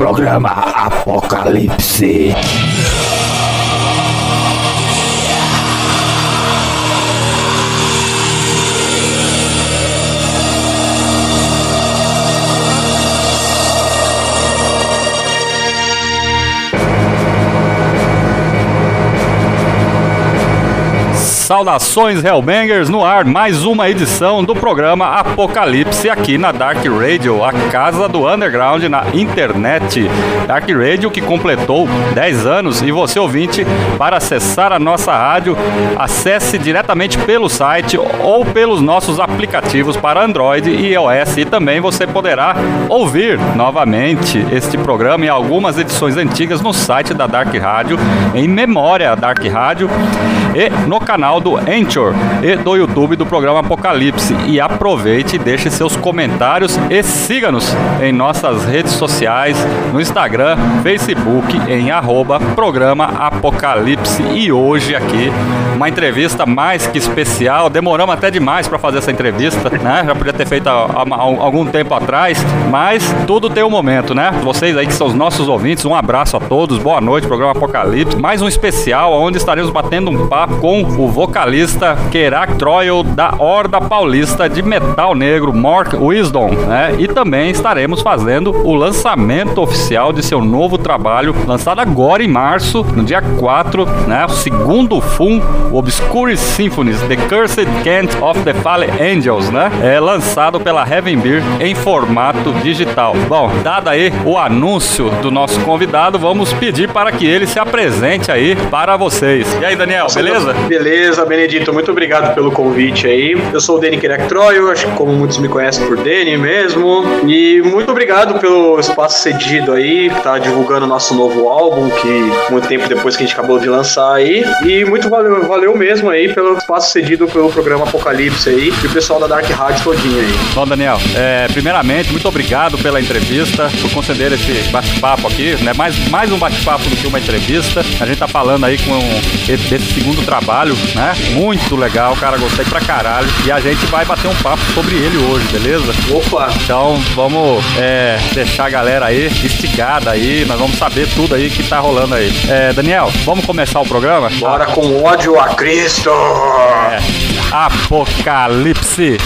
Programa Apocalipse. Saudações Hellbangers no ar, mais uma edição do programa Apocalipse aqui na Dark Radio, a casa do underground na internet. Dark Radio que completou 10 anos e você ouvinte, para acessar a nossa rádio, acesse diretamente pelo site ou pelos nossos aplicativos para Android e iOS e também você poderá ouvir novamente este programa e algumas edições antigas no site da Dark Radio, em memória Dark Radio e no canal do Anchor e do YouTube do programa Apocalipse. E aproveite e deixe seus comentários e siga-nos em nossas redes sociais, no Instagram, Facebook, em arroba programa Apocalipse. E hoje aqui, uma entrevista mais que especial. Demoramos até demais para fazer essa entrevista, né? Já podia ter feito há, há algum tempo atrás, mas tudo tem um momento, né? Vocês aí que são os nossos ouvintes, um abraço a todos, boa noite, programa Apocalipse. Mais um especial onde estaremos batendo um papo com o vocalista Kerak Troil da Horda Paulista de Metal Negro, Mark Wisdom, né? E também estaremos fazendo o lançamento oficial de seu novo trabalho, lançado agora em março, no dia 4, né? O segundo FUM, Obscure Symphonies, The Cursed Cant of the Fallen Angels, né? É lançado pela Heaven Beer em formato digital. Bom, dado aí o anúncio do nosso convidado, vamos pedir para que ele se apresente aí para vocês. E aí, Daniel, beleza? Beleza, Benedito, muito obrigado pelo convite aí. Eu sou o Dani Kerectroio, acho que como muitos me conhecem por Dani mesmo. E muito obrigado pelo espaço cedido aí, que tá divulgando o nosso novo álbum, que muito tempo depois que a gente acabou de lançar aí. E muito valeu, valeu mesmo aí pelo espaço cedido pelo programa Apocalipse aí e o pessoal da Dark Rádio todinho aí. Bom, Daniel, é, primeiramente, muito obrigado pela entrevista, por conceder esse bate-papo aqui, né? Mais, mais um bate-papo do que uma entrevista. A gente tá falando aí com esse, desse segundo trabalho, né? Muito legal, cara, gostei pra caralho. E a gente vai bater um papo sobre ele hoje, beleza? Opa! Então vamos é, deixar a galera aí instigada aí, nós vamos saber tudo aí que tá rolando aí. É, Daniel, vamos começar o programa? Bora com ódio a Cristo! É, Apocalipse!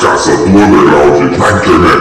Casa do underground na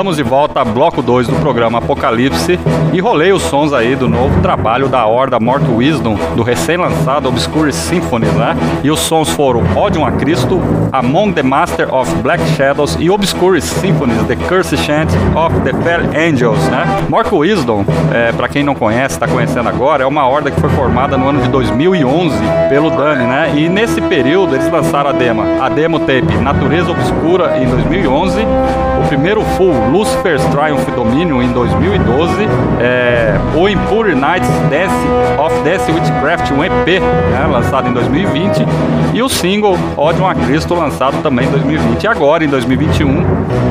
Estamos de volta bloco 2 do programa Apocalipse e rolei os sons aí do novo trabalho da Horda Mort Wisdom, do recém-lançado Obscure Symphonies, né? E os sons foram Odium a Cristo, Among the Master of Black Shadows e Obscure Symphonies, The Curse Chant of the Fell Angels, né? Mort Wisdom, é, para quem não conhece, está conhecendo agora, é uma horda que foi formada no ano de 2011 pelo Dani, né? E nesse período eles lançaram a demo, a demo tape Natureza Obscura em 2011 o primeiro full Lucifer's Triumph Dominion em 2012, é, o Impure Nights Dance of Death Witchcraft, um EP, né, lançado em 2020, e o single Odium a Cristo, lançado também em 2020. E agora, em 2021,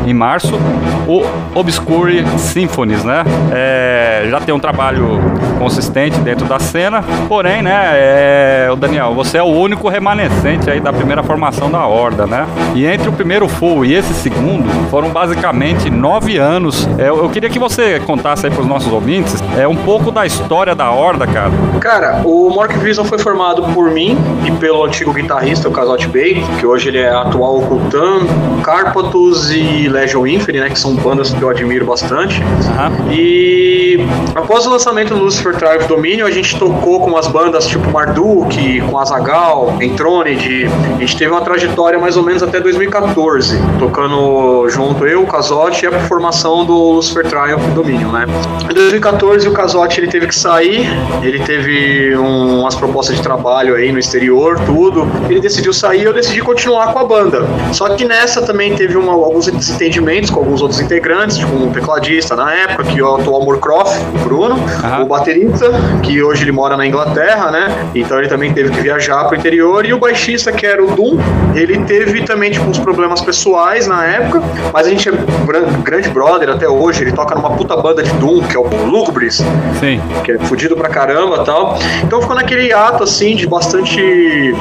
em março, o Obscure Symphonies, né? É, já tem um trabalho consistente dentro da cena, porém, né, é, o Daniel, você é o único remanescente aí da primeira formação da Horda, né? E entre o primeiro full e esse segundo, foram basicamente nove anos. É, eu queria que você contasse aí para os nossos ouvintes é, um pouco da história da Horda, cara. Cara, o Mork Vision foi formado por mim e pelo antigo guitarrista, o Casote Bay, que hoje ele é atual Ocultan, Carpatus e Legion Inferi, né, que são bandas que eu admiro bastante. Uhum. E após o lançamento do Lucifer Triumph Dominion, a gente tocou com as bandas tipo Marduk, com Azagal, Entronid. A gente teve uma trajetória mais ou menos até 2014, tocando junto eu, o Casote e a formação do Lucifer Triumph Dominion, né? Em 2014 o Casote ele teve que sair, ele teve um, umas propostas de trabalho aí no exterior, tudo. Ele decidiu sair, eu decidi continuar com a banda. Só que nessa também teve uma, alguns desentendimentos com alguns outros integrantes, tipo um tecladista na época, que é o atual Moorcroft, o Bruno, o baterista, que hoje ele mora na Inglaterra, né? Então ele também teve que viajar pro interior, e o baixista, que era o Doom, ele teve também tipo, uns problemas pessoais na época, mas a gente é grande brother até hoje. Ele toca numa puta banda de Doom, que é o Lugubris. Sim. Que é fudido pra caramba tal. Então ficou naquele ato, assim, de bastante.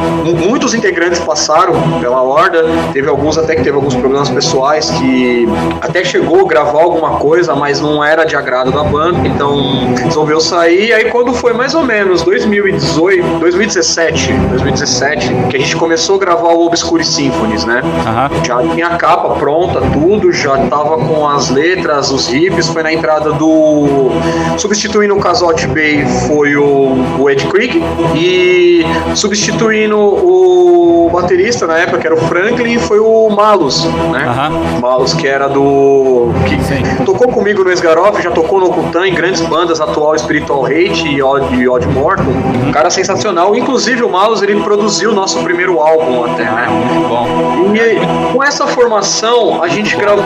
Muitos integrantes passaram pela horda. Teve alguns até que teve alguns problemas pessoais que até chegou a gravar alguma coisa, mas não era de agrado da banda. Então resolveu sair. Aí quando foi mais ou menos 2018, 2017, 2017, que a gente começou a gravar o Obscure Symphonies, né? Uhum. Já tinha a capa pronta, tudo, já tava com as letras, os riffs, foi na entrada do. Substituindo o Casote Bay foi o, o Ed Creek e substituindo o baterista na época, que era o Franklin, foi o Malus, né? Uhum. Malus, que era do. que Sim. tocou comigo no Esgaroff, já tocou no Kutan em grandes bandas, atual Spiritual Hate e Odd, Odd Morton. Uhum. Um cara sensacional. Inclusive o Malus ele produziu o nosso primeiro álbum até, né? Muito bom. E com essa formação, a gente gravou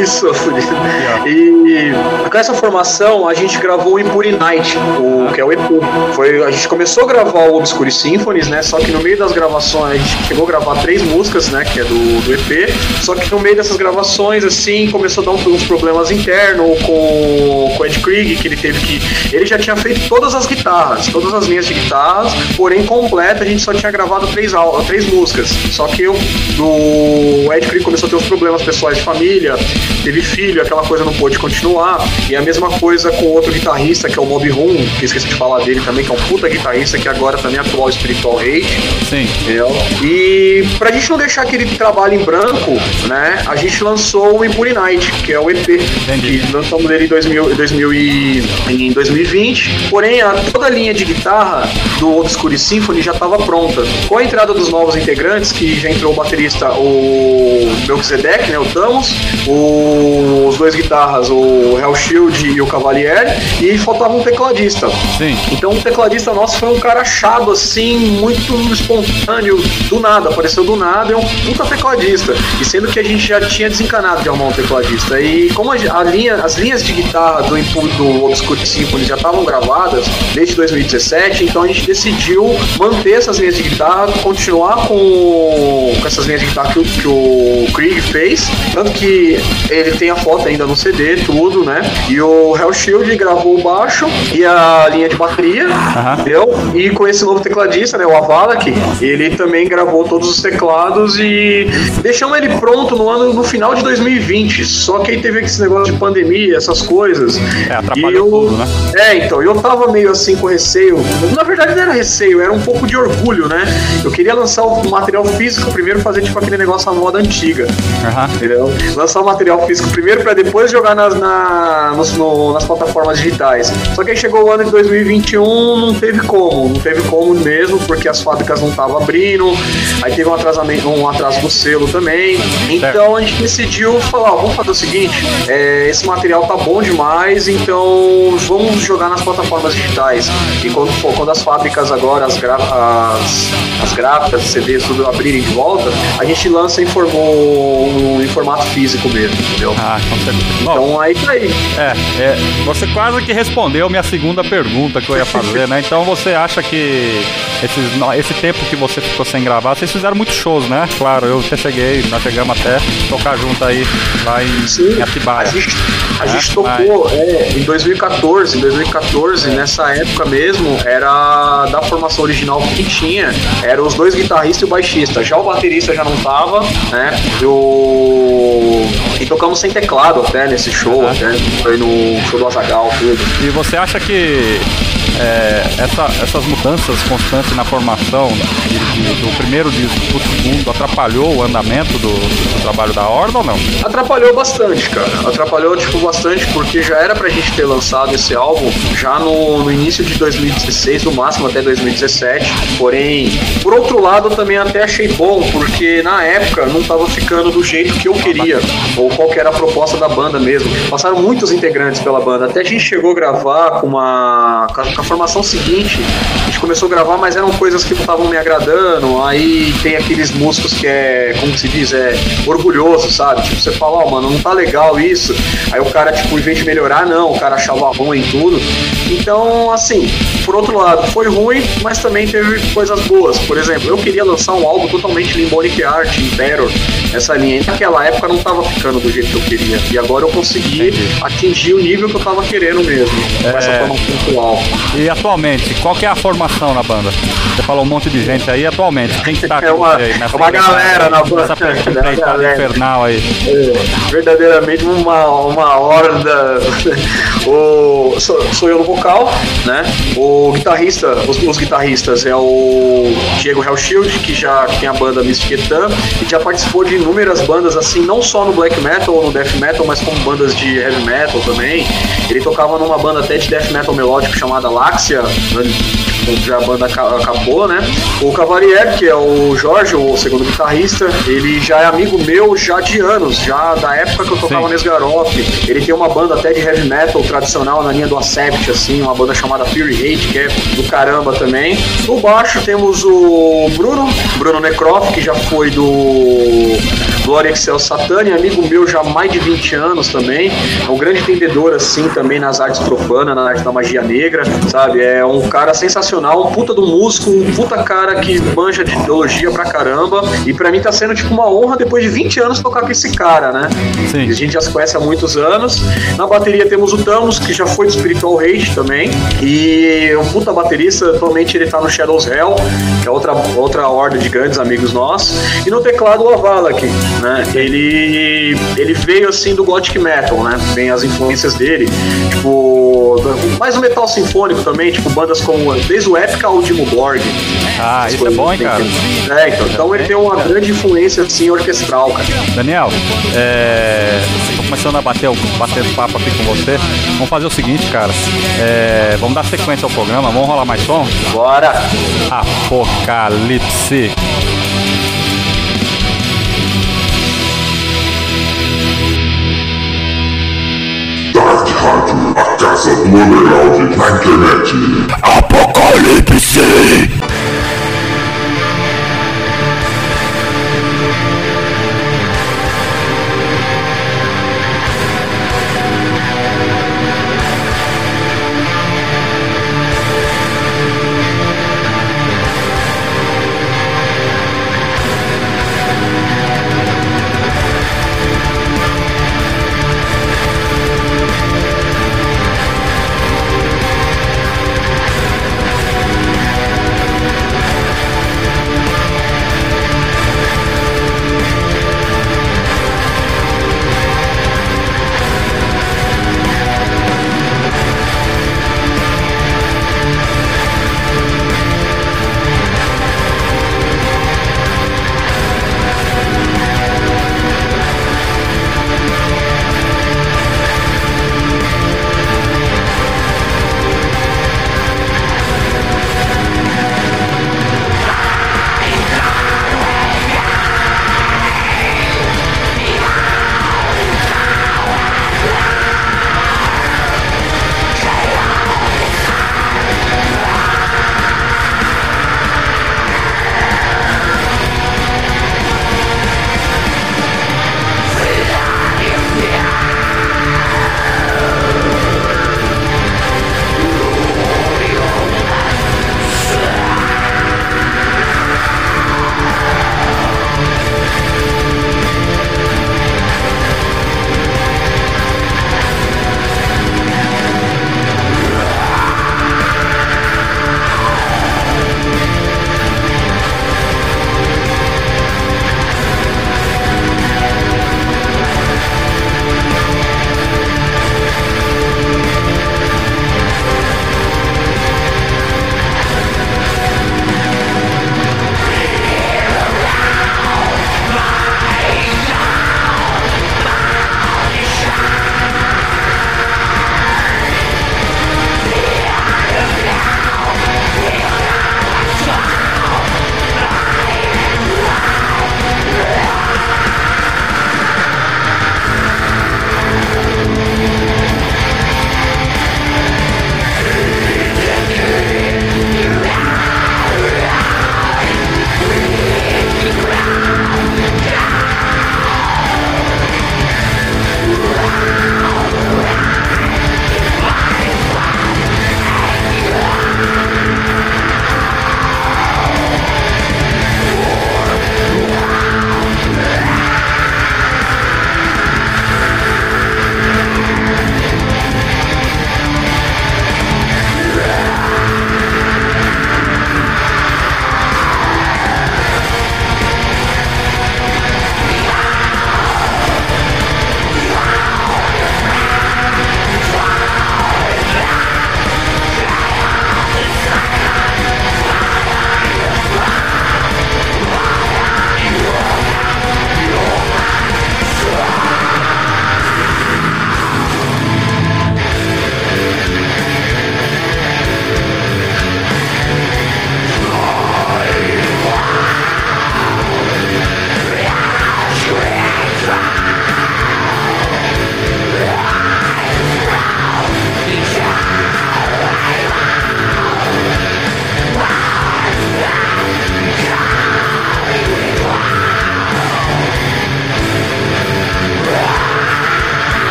isso, e com essa formação a gente gravou o Impure Night, o, que é o EP. Foi, a gente começou a gravar o Obscure Symphonies, né? Só que no meio das gravações a gente chegou a gravar três músicas, né? Que é do, do EP. Só que no meio dessas gravações, assim, começou a dar uns problemas internos com, com o Ed Krieg, que ele teve que. Ele já tinha feito todas as guitarras, todas as linhas de guitarras, porém completa a gente só tinha gravado três, três músicas. Só que eu, o Ed Krieg começou a ter uns problemas pessoais família, teve filho, aquela coisa não pôde continuar. E a mesma coisa com outro guitarrista, que é o Mob Room, que esqueci de falar dele também, que é um puta guitarrista que agora também é atual Spiritual Hate. Sim. Entendeu? E pra gente não deixar aquele trabalho em branco, né, a gente lançou o Impure Night, que é o EP. Entendi. Que lançamos ele em, 2000, 2000 e, em 2020. Porém, a, toda a linha de guitarra do Obscure Symphony já estava pronta. Com a entrada dos novos integrantes, que já entrou o baterista, o Melchizedek, né, o Tamos, o, os dois guitarras, o Hell Shield e o Cavalier, e faltava um tecladista. Sim. Então o tecladista nosso foi um cara achado assim, muito espontâneo, do nada, apareceu do nada, é um puta tecladista. E sendo que a gente já tinha desencanado de arrumar um tecladista. E como a, a linha, as linhas de guitarra do do Obscure Symphony já estavam gravadas desde 2017, então a gente decidiu manter essas linhas de guitarra, continuar com, com essas linhas de guitarra que, o, que o Krieg fez, que ele tem a foto ainda no CD, tudo, né? E o Hell Shield gravou o baixo e a linha de bateria, uhum. entendeu? E com esse novo tecladista, né, o Avalak, ele também gravou todos os teclados e deixamos ele pronto no ano no final de 2020. Só que aí teve esse negócio de pandemia, essas coisas. É, atrapalhou E eu- tudo, né? É, então, eu tava meio assim com receio. Na verdade não era receio, era um pouco de orgulho, né? Eu queria lançar o material físico primeiro fazer tipo aquele negócio à moda antiga. Aham. Entendeu? Lançar o material físico primeiro pra depois jogar nas, na- nos- no- nas plataformas digitais. Só que aí chegou o ano de 2021, não teve como, não teve como mesmo, porque as fábricas não estavam abrindo, aí teve um atrasamento, um atraso do selo também. Então a gente decidiu falar, ó, vamos fazer o seguinte, é, esse material tá bom demais, então vamos jogar nas plataformas digitais. E quando, quando as fábricas agora, as, gra- as, as gráficas, CDs, tudo abrirem de volta, a gente lança em, formo- em formato físico mesmo, entendeu? Ah, com certeza. Bom, Então aí tá aí. É, é, você quase que respondeu minha segunda pergunta que eu ia fazer, né? Então você acha que esses, esse tempo que você ficou sem gravar, vocês fizeram muitos shows, né? Claro, eu até cheguei, nós chegamos até tocar junto aí lá em, Sim, em a Atibaia. gente, a É, gente tocou é, em 2014. Em 2014, nessa época mesmo, era da formação original que tinha, eram os dois guitarristas e o baixista. Já o baterista já não tava, né? E, o- e tocamos sem teclado até nesse show, Aham. até. Foi no show do Azagal, tudo. E você acha que é, essa- essas mudanças constantes na formação de- de- do primeiro disco pro segundo atrapalhou o andamento do, do trabalho da Horda ou não? Atrapalhou bastante, cara. Atrapalhou, tipo, bastante, porque já era pra gente ter lançado esse álbum já no, no início de 2016, no máximo até 2017. Porém, por outro lado, eu também até achei bom, porque na época não tava ficando do jeito que eu queria, ou qual que era a proposta da banda mesmo. Passaram muitos integrantes pela banda, até a gente chegou a gravar com uma. com a, formação seguinte. Começou a gravar, mas eram coisas que não estavam me agradando. Aí tem aqueles músicos que é, como que se diz, é orgulhoso, sabe? Tipo, você fala, ó, mano, não tá legal isso. Aí o cara, tipo, em vez de melhorar, não, o cara achava ruim em tudo. Então, assim, por outro lado, foi ruim, mas também teve coisas boas. Por exemplo, eu queria lançar um álbum totalmente Limbonic Art, em Terror, essa linha. Naquela época não tava ficando do jeito que eu queria. E agora eu consegui Entendi. atingir o nível que eu tava querendo mesmo, com essa É. formação atual. E atualmente, qual que é a formação na banda? Você falou um monte de gente aí, atualmente, quem que tá É uma- você aí nessa é uma galera na banda. É uma empreitada galera. infernal aí. É, verdadeiramente uma, uma horda. o, sou, sou eu no vocal, né? O guitarrista, os, os guitarristas é o Diego Hellshield, que já tem a banda Mystic Etan, e já participou de inúmeras bandas, assim, não só no black metal ou no death metal, mas como bandas de heavy metal também. Ele tocava numa banda até de death metal melódico chamada Laxia, já a banda aca- acabou, né? O Cavalier, que é o Jorge, o segundo guitarrista, ele já é amigo meu já de anos, já da época que eu tocava Sim. Nesgaroff. Ele tem uma banda até de heavy metal tradicional na linha do Acept, assim, uma banda chamada Fury Hate, que é do caramba também. No baixo temos o Bruno, Bruno Necroff, que já foi do Glória Excel Satani, amigo meu já há mais de 20 anos também. É um grande entendedor, assim, também nas artes profanas, na arte da magia negra, sabe? É um cara sensacional, um puta do músico, um puta cara que manja de ideologia pra caramba. E pra mim tá sendo, tipo, uma honra depois de 20 anos tocar com esse cara, né? Sim. A gente já se conhece há muitos anos. Na bateria temos o Thanos, que já foi do Spiritual Rage também. E é um puta baterista, atualmente ele tá no Shadows Hell, que é outra, outra horda de grandes amigos nossos. E no teclado o Avalak, né? Ele, ele veio assim do Gothic Metal, né? Tem as influências dele. Tipo, mais o metal sinfônico também, tipo bandas como desde o Epica ao Dimo Borg. Ah, isso é bom, hein, que cara? tem. É, então, então ele tem uma grande influência assim orquestral, cara. Daniel, é, tô começando a bater, o- bater papo aqui com você. Vamos fazer o seguinte, cara. É, vamos dar sequência ao programa, vamos rolar mais som? Bora! Apocalipse. Rádio, a casa do underground na internet. Apocalipse!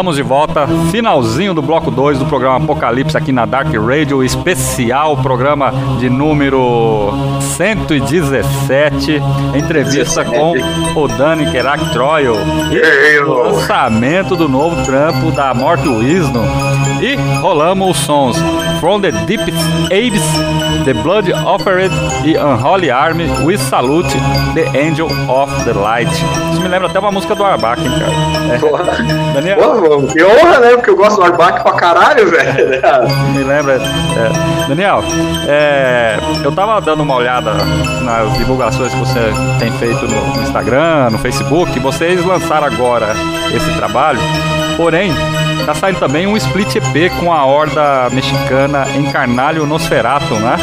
Estamos de volta, finalzinho do bloco 2 do programa Apocalipse aqui na Dark Radio, especial, programa de número 117, entrevista com o Dani Kerak Troil e o lançamento do novo trampo da Morte Wisdom. E rolamos os sons From the Deep Abyss, The Blood Offered e Unholy Army, We Salute the Angel of the Light. Isso me lembra até uma música do Arbach, hein, cara. É. Porra. Daniel, Porra, que honra, né? Porque eu gosto do Arbac pra caralho, velho. me lembra. é. Daniel, é, eu tava dando uma olhada nas divulgações que você tem feito no Instagram, no Facebook. Vocês lançaram agora esse trabalho, porém. Tá saindo também um split EP com a horda mexicana Encarnalho Nosferatu, né?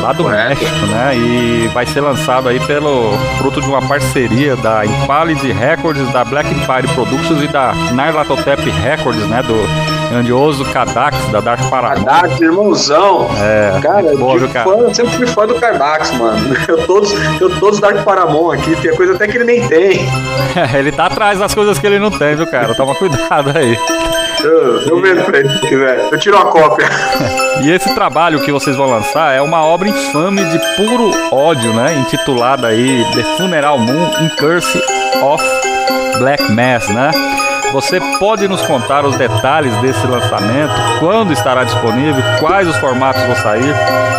Lá do Correto. México, né? E vai ser lançado aí pelo fruto de uma parceria da Impaled Records, da Black Empire Productions e da Narlatotep Records, né? Do grandioso Kadax, da Dark Paramount. Kardax, irmãozão. É, Cara, boa, viu, cara? fã, sempre fui fã do Kardax, mano. Eu todos, eu todos Dark Paramount aqui, tem coisa até que ele nem tem. ele tá atrás das coisas que ele não tem, viu, cara? Toma cuidado aí. Eu, eu vendo pra ele se quiser. Eu tiro uma cópia. E esse trabalho que vocês vão lançar é uma obra infame de puro ódio, né? Intitulada aí The Funeral Moon in Curse of Black Mass, né? Você pode nos contar os detalhes desse lançamento, quando estará disponível, quais os formatos vão sair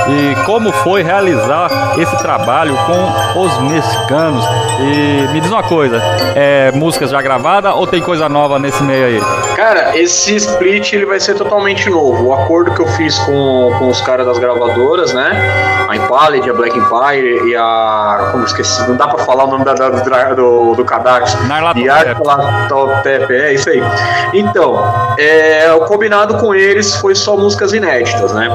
e como foi realizar esse trabalho com os mexicanos. E me diz uma coisa, é música já gravada ou tem coisa nova nesse meio aí? Cara, esse split ele vai ser totalmente novo. O acordo que eu fiz com, com os caras das gravadoras, né? A Impaled, a Black Empire e a. Como esqueci? Não dá pra falar o nome da, da- do, do. E a Narlatotep, é isso aí. Então, é, o combinado com eles foi só músicas inéditas, né?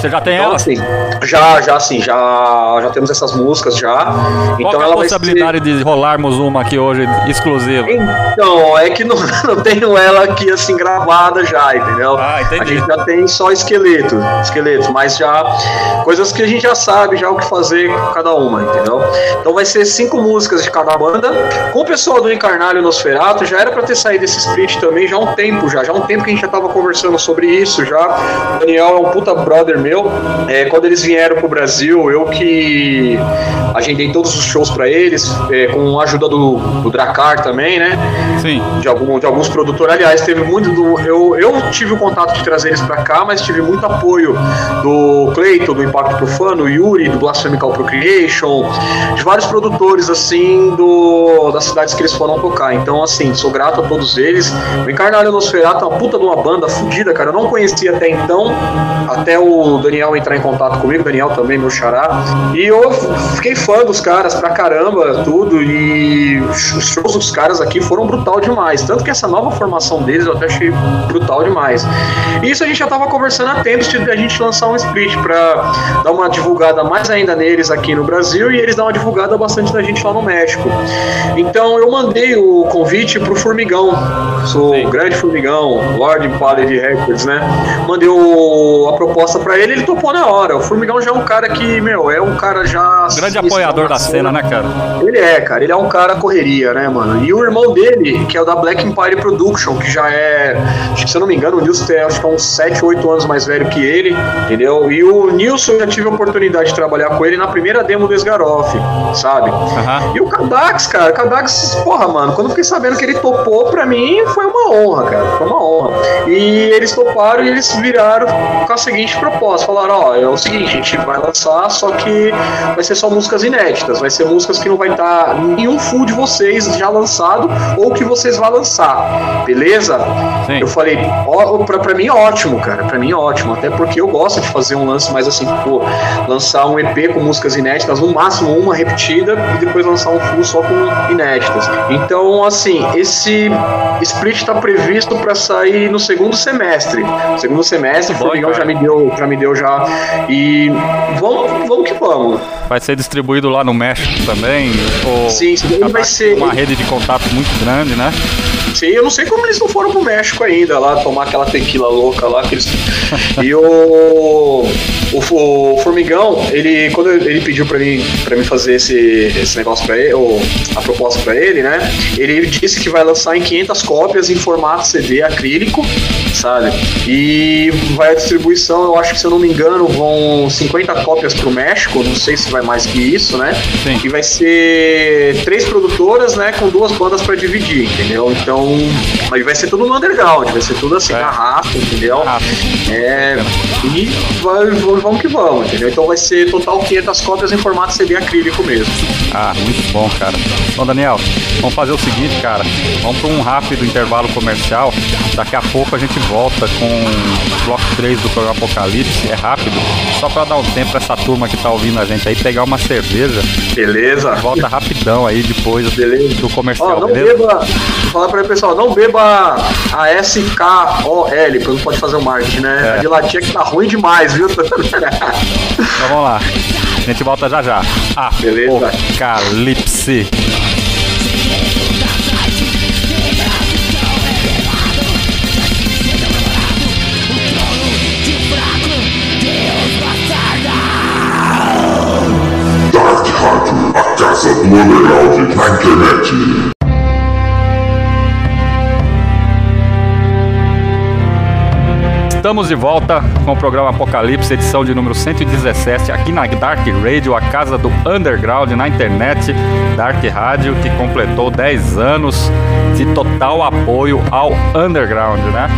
Você já tem Então, ela? assim, já, já assim, já, já temos essas músicas já. Qual então é a ela vai ser. possibilidade de rolarmos uma aqui hoje exclusiva? Então, é que não, não tenho ela aqui assim gravada já, entendeu? Ah, entendi. A gente já tem só esqueleto, esqueletos, mas já coisas que a gente já sabe já o que fazer com cada uma, entendeu? Então vai ser cinco músicas de cada banda. Com o pessoal do Encarnalho Nosferato, já era pra ter saído esse split também já há um tempo já, já há um tempo que a gente já tava conversando sobre isso já. O Daniel é um puta brother meu. É, quando eles vieram pro Brasil, eu que agendei todos os shows pra eles, é, com a ajuda do, do Dracar também, né? Sim. de, algum, de alguns produtores. Aliás, teve muito do. Eu, eu tive o contato de trazer eles pra cá, mas tive muito apoio do Cleiton, do Impacto Profano, Yuri, do Blasphemical Procreation, de vários produtores, assim, do, das cidades que eles foram tocar. Então, assim, sou grato a todos eles. O Encarnalho Nosferatu é uma puta de uma banda fodida, cara. Eu não conhecia até então, até o Daniel entrar em contato comigo, Daniel também, meu xará. E eu fiquei fã dos caras pra caramba, tudo. E os shows dos caras aqui foram brutal demais. Tanto que essa nova formação deles eu até achei brutal demais. E isso a gente já tava conversando há tempos de a gente lançar um split pra dar uma divulgada mais ainda neles aqui no Brasil e eles dar uma divulgada bastante da gente lá no México. Então eu mandei o convite pro Formigão. Sou o grande Formigão, Lord Impaled Records, né? Mandei o- a proposta pra ele, ele topou na hora. O Formigão já é um cara que, meu, é um cara já. Grande apoiador da cena, né, cara? Ele é, cara, ele é um cara correria, né, mano? E o irmão dele, que é o da Black Empire Production, que já é, acho que se eu não me engano, o Nilson é acho que é uns 7, 8 anos mais velho que ele, entendeu? E o Nilson eu já tive a oportunidade de trabalhar com ele na primeira demo do Esgaroff, sabe? E o Kadax, cara, o Kadax, porra, mano, quando eu fiquei sabendo que ele topou, pra mim foi uma honra, cara, foi uma honra. E eles toparam e eles viraram com a seguinte proposta: falaram, ó, é o seguinte, a gente vai lançar, só que vai ser só músicas inéditas, vai ser músicas que não vai estar nenhum full de vocês já lançado ou que vocês vão lançar, beleza? Sim. Eu falei, ó, pra, pra mim é ótimo, cara, pra mim é ótimo, até porque eu gosto de fazer um lance mais assim, pô, lançar um EP com músicas inéditas, no máximo uma repetida, e depois lançar um full só com inéditas. Então, assim, esse split tá previsto pra sair no segundo semestre. Segundo semestre, o Bom, Formigão já me deu, já me deu já. E vamos, vamos que vamos. Vai ser distribuído lá no México também? Ou Sim, ele vai ser. uma rede de contato muito grande, né? Sim, eu não sei como eles não foram pro México ainda, lá tomar aquela tequila louca lá. Que eles... e o. o, o Formigão, ele, quando ele pediu pra mim, pra mim fazer esse, esse negócio pra ele, ou a proposta pra ele, né? Ele disse que vai lançar em 500 cópias em formato CD acrílico, sabe? E vai a distribuição, eu acho que se eu não me engano, vão 50 cópias pro México, não sei se vai mais que isso, né? Sim. E vai ser três produtoras, né, com duas bandas pra dividir, entendeu? Então, mas vai ser tudo no underground, vai ser tudo assim, É. na raça, entendeu? Ah, É, e vai- vamos vamos que vamos, entendeu? Então vai ser total 500 cópias em formato CD acrílico mesmo. Ah, muito bom, cara. Bom, Daniel, vamos fazer o seguinte, cara. Vamos para um rápido intervalo comercial. Daqui a pouco a gente volta com o bloco 3 do programa Apocalipse. É rápido, só para dar um tempo pra essa turma que tá ouvindo a gente aí pegar uma cerveja. Beleza? Volta rapidão aí depois Beleza. do Ó, comercial, não beleza? beba, vou falar pra ele, pessoal, não beba a SKOL, porque não pode fazer o marketing, né? É. A de latinha que tá ruim demais, viu? Então vamos lá. A gente volta já já. Beleza. Apocalipse. Rádio, casa do underground na internet. Estamos de volta com o programa Apocalipse, edição de número 117, aqui na Dark Radio, a casa do underground na internet. Dark Radio, que completou 10 anos de total apoio ao underground, né?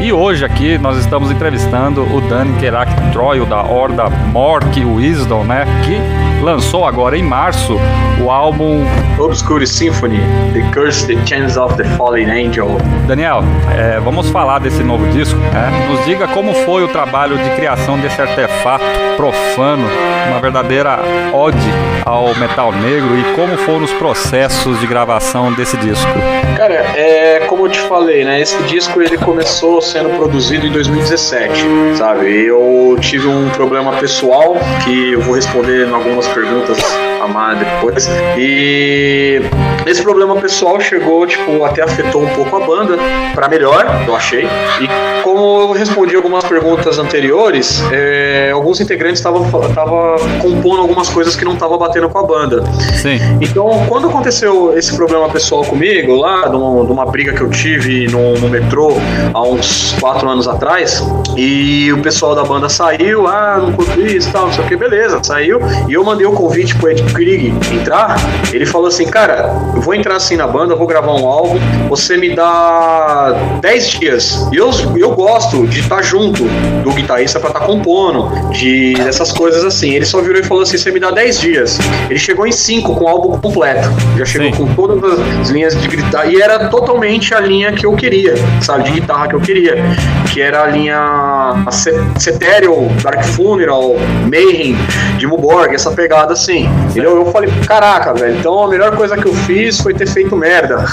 E hoje aqui nós estamos entrevistando o Dani Kerak Troio da Horda Mork Wisdom, né? Que lançou agora em março o álbum Obscure Symphony, The Curse, The Chance of the Fallen Angel. Daniel, é, vamos falar desse novo disco. né? Nos diga como foi o trabalho de criação desse artefato profano, uma verdadeira ode ao metal negro e como foram os processos de gravação desse disco. Cara, é como eu te falei, né? Esse disco ele começou sendo produzido em 2017, sabe? Eu tive um problema pessoal que eu vou responder em algumas perguntas a mais depois. E esse problema pessoal chegou, tipo, até afetou um pouco a banda para melhor, eu achei. E como eu respondi algumas perguntas anteriores, é, alguns integrantes estavam tava compondo algumas coisas que não estavam batendo com a banda. Sim, Então, quando aconteceu esse problema pessoal comigo, lá, de uma, briga que eu tive no, no metrô há uns quatro anos atrás, e o pessoal da banda saiu, ah, não curto isso e tal, não sei o que, beleza, saiu, e eu mandei o convite pro Ed Krieg entrar, ele falou assim, cara, eu vou entrar assim na banda, vou gravar um álbum, você me dá 10 dias, e eu, eu gosto de estar junto do guitarrista pra estar compondo, de dessas coisas assim, ele só virou e falou assim, você me dá 10 dias, ele chegou em 5 com o álbum completo, já chegou Sim. com todas as linhas de guitarra, e era totalmente a linha que eu queria, sabe, de guitarra que eu queria, que era a linha Ce- Ceterial, Dark Funeral, Mayhem, de Muborg, essa pegada assim, entendeu? Eu falei, caraca, velho, então a melhor coisa que eu fiz foi ter feito merda,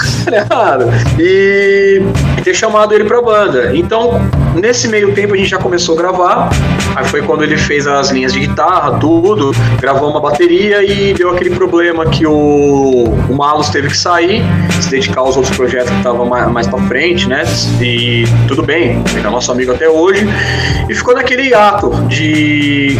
e, e ter chamado ele pra banda. Então, nesse meio tempo a gente já começou a gravar, aí foi quando ele fez as linhas de guitarra, tudo, gravou uma bateria e deu aquele problema que o, o Malus teve que sair, se dedicar aos outros projetos que estavam mais, mais pra frente, né? E tudo bem, ele é nosso amigo até hoje. E ficou naquele ato de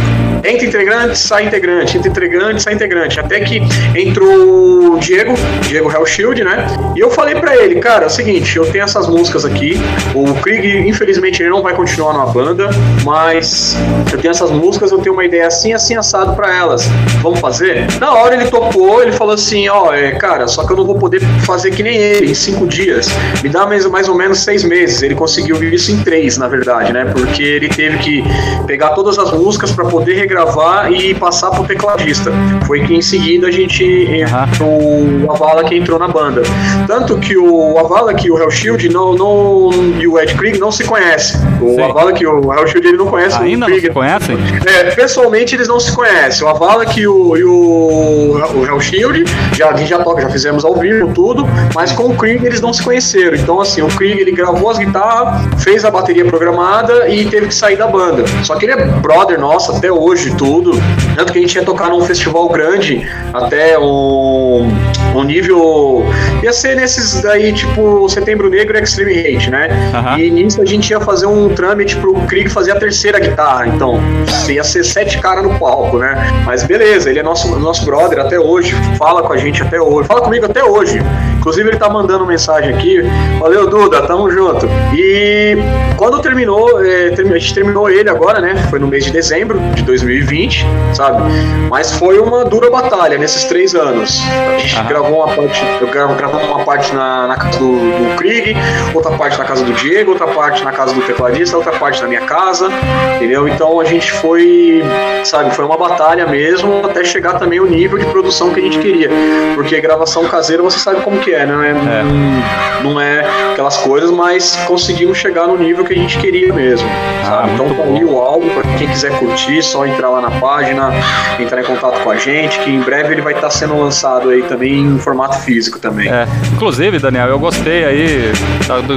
entra integrante, sai integrante, entra integrante, sai integrante. Até que entrou o Diego, Diego Hellshield, né? E eu falei pra ele, cara, é o seguinte, eu tenho essas músicas aqui. O Krieg, infelizmente, ele não vai continuar na banda, mas eu tenho essas músicas, eu tenho uma ideia assim, assim, assado pra elas. Vamos fazer? Na hora ele topou, ele falou assim, ó, é, cara, só que eu não vou poder fazer que nem ele, em cinco dias. Me dá mais, mais ou menos seis meses. Ele conseguiu isso em três, na verdade, né? Porque ele teve que pegar todas as músicas pra poder regravar e passar pro tecladista. Foi que em seguida a gente entrou o Avala que entrou na banda. Tanto que o Avala que o Hellshield não, não, e o Ed Krieg não se conhecem. O Sim. Avala que o Hellshield ele não conhece ainda o não Krieg. se conhecem? É, pessoalmente eles não se conhecem. O Avala que o, e o, o Hellshield já, já toca, já fizemos ao vivo tudo, mas com o Krieg eles não se conheceram. Então, assim, o Krieg ele gravou as guitarras, fez a bateria programada e teve que sair da banda. Só que ele é brother nosso até hoje, tudo. Tanto que a gente ia tocar num festival grande, até um, Um nível. Ia ser nesses daí, tipo, Setembro Negro e Extreme Hate, né? Aham. E nisso a gente ia fazer um trâmite pro Krieg fazer a terceira guitarra. Então, ia ser sete caras no palco, né? Mas beleza, ele é nosso, nosso brother até hoje, fala com a gente até hoje, fala comigo até hoje. Inclusive, ele tá mandando mensagem aqui. Valeu, Duda, tamo junto. E quando terminou, é, a gente terminou ele agora, né? Foi no mês de dezembro de 2020, sabe? Mas foi uma dura batalha nesses três anos. A gente Aham. gravou uma parte, eu gravamos uma parte na, na casa do, do Krieg, outra parte na casa do Diego, outra parte na casa do tecladista, outra parte na minha casa, entendeu? Então a gente foi, sabe, foi uma batalha mesmo até chegar também o nível de produção que a gente queria. Porque gravação caseira você sabe como que é, né? É. Não, não é aquelas coisas, mas conseguimos chegar no nível que a gente queria mesmo. Ah, então tá aí o álbum, pra quem quiser curtir, só entrar lá na página, entrar em contato com a gente, que em breve ele vai estar sendo lançado aí também em formato físico também. É, inclusive, Daniel, eu gostei aí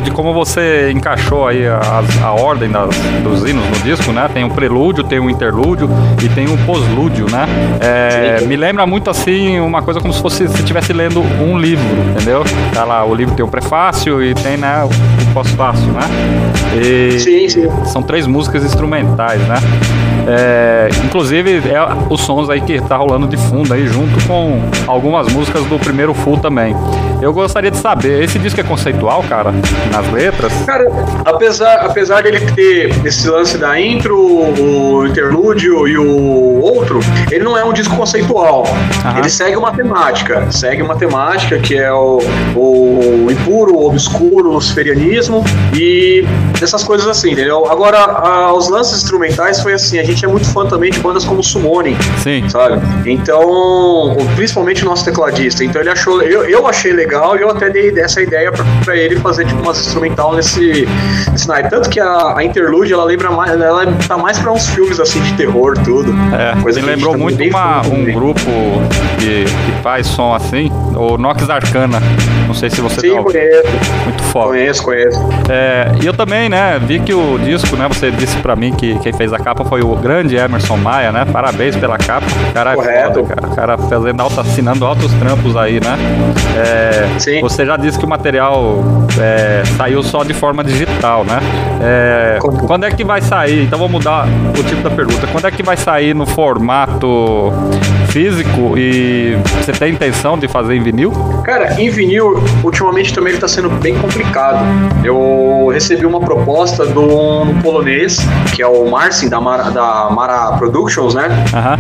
de como você encaixou aí a, a ordem das- dos hinos no disco, né? Tem um prelúdio, tem um interlúdio e tem um poslúdio, né? É, me lembra muito assim uma coisa como se fosse se estivesse lendo um livro, entendeu? Tá lá, o livro tem o prefácio e tem né, o, o pós-fácio, né? E Sim, sim. são três músicas instrumentais, né? É, inclusive, é os sons aí que tá rolando de fundo aí, junto com algumas músicas do primeiro full também. Eu gostaria de saber, esse disco é conceitual, cara? Nas letras? Cara, apesar, apesar dele ter esse lance da intro, o interlúdio e o outro, ele não é um disco conceitual. Aham. Ele segue uma temática. Segue uma temática que é o, o impuro, o obscuro, o luciferianismo e essas coisas assim, entendeu? Agora, a- os lances instrumentais foi assim, a gente é muito fã também de bandas como Summoning, Sim. sabe? Então, principalmente o nosso tecladista. Então ele achou, eu, eu achei legal e eu até dei essa ideia pra, pra ele fazer tipo umas instrumental nesse, nesse. Tanto que a, a interlude ela lembra mais, ela tá mais pra uns filmes assim de terror, tudo. É, Coisa me lembrou muito uma- um grupo que, que faz som assim, o Nox Arcana. Não sei se você Sim, conheço, Muito foda. conheço, conheço. É, e eu também, né, vi que o disco, né, você disse pra mim que quem fez a capa foi o grande Emerson Maia, né? Parabéns pela capa. Cara, é Correto. foda, cara. O cara fazendo alto, assinando altos trampos aí, né? É, Sim. Você já disse que o material é, saiu só de forma digital, né? É, quando é que vai sair? Então vou mudar o tipo da pergunta. Quando é que vai sair no formato físico e você tem intenção de fazer em vinil? Cara, em vinil, ultimamente também ele tá sendo bem complicado. Eu recebi uma proposta de um polonês, que é o Marcin, da Mara, da Mara Productions, né? Aham.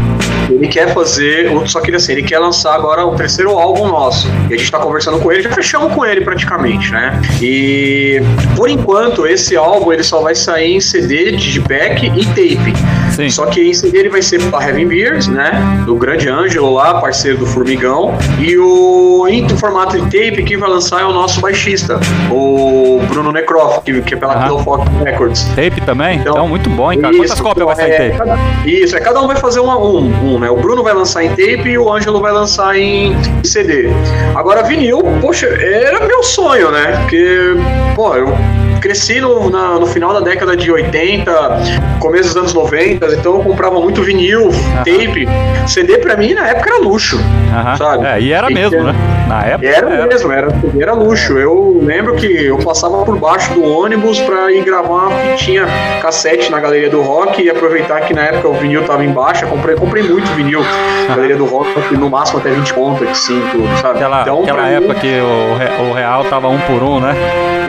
Ele quer fazer, só que assim, ele quer lançar agora o terceiro álbum nosso. E a gente tá conversando com ele, já fechamos com ele praticamente, né? E por enquanto, esse álbum ele só vai sair em CD, digipack e tape. Sim. Só que em CD ele vai ser para Heaven Beers, né? Do grande Ângelo lá, parceiro do Formigão. E o em formato de tape que vai lançar é o nosso baixista, o Bruno Necroff, que, que é pela. Kill Fox Records. Tape também? Então, Então, muito bom, hein, cara? Quantas Isso, cópias vai sair é, tape? cada- Isso, é cada um vai fazer uma, um, um, né? O Bruno vai lançar em tape e o Ângelo vai lançar em CD. Agora, vinil, poxa, era meu sonho, né? Porque, pô, eu cresci no, na- no final da década de 80, começo dos anos 90, então eu comprava muito vinil, tape. CD pra mim na época era luxo, sabe? É, e era E mesmo, que- né? Na época Era mesmo, era, era luxo. Eu lembro que eu passava por baixo do ônibus pra ir gravar uma fitinha cassete na Galeria do Rock e aproveitar que na época o vinil tava em baixa. Comprei, comprei muito vinil na Galeria do Rock, no máximo até 20 conto, 25, sabe? Aquela, então, aquela pra mim, época que o, o real tava um por um, né?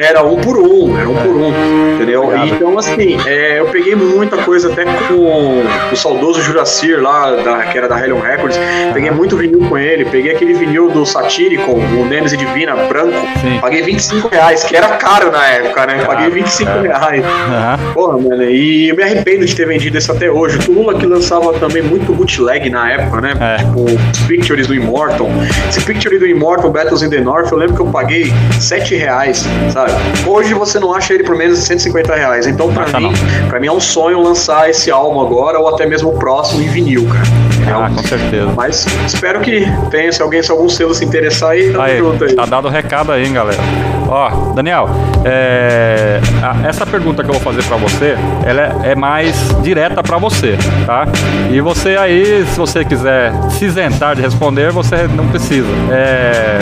era um por um, era um por um, entendeu? Obrigado. Então, assim, é, eu peguei muita coisa até com o saudoso Juracir lá, da, que era da Hellion Records. Peguei muito vinil com ele, peguei aquele vinil do Satyricon, o Nemesis Divina, branco. Sim. Paguei 25 reais, que era caro na época, né? Paguei 25 é. reais. Aham. Porra, mano, e eu me arrependo de ter vendido esse até hoje. O Tula que lançava também muito bootleg na época, né? É. Tipo, os Pictures do Immortal. Esse Picture do Immortal, Battles in the North, eu lembro que eu paguei 7 reais, sabe? Hoje você não acha ele por menos de 150 reais. Então, pra Acha mim, não. pra mim é um sonho lançar esse álbum agora, ou até mesmo o próximo em vinil, cara. Ah, com certeza. Mas espero que tenha, se alguém, se algum selo se interessar aí, tamo Aí, junto aí. tá dado o recado aí, hein, galera. Ó, Daniel, é, essa pergunta que eu vou fazer pra você, ela é, é mais direta pra você, tá? E você aí, se você quiser se isentar de responder, você não precisa. É,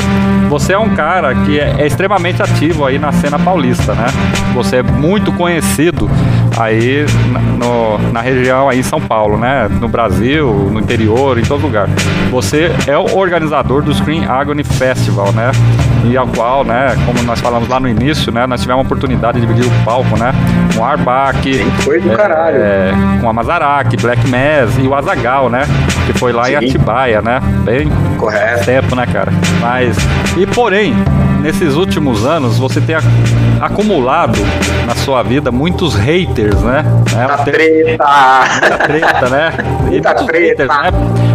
você é um cara que é, é extremamente ativo aí na cena paulista, né? Você é muito conhecido aí na, no- na região aí em São Paulo, né? No Brasil, no interior, em todo lugar. Você é o organizador do Screen Agony Festival, né? E ao qual, né, como nós falamos lá no início, né, nós tivemos a oportunidade de dividir o palco, né? Com o Arbac, Foi do é, caralho. é, com a Mazaraki, Black Mass e o Azagal, né? Que foi lá em Sim. Atibaia, né? Bem Correto. tempo, né, cara? Mas. E porém, nesses últimos anos, você tem acumulado na sua vida muitos haters, né? É, Tá tem- treta! muita treta, né? E Muita treta. haters, né?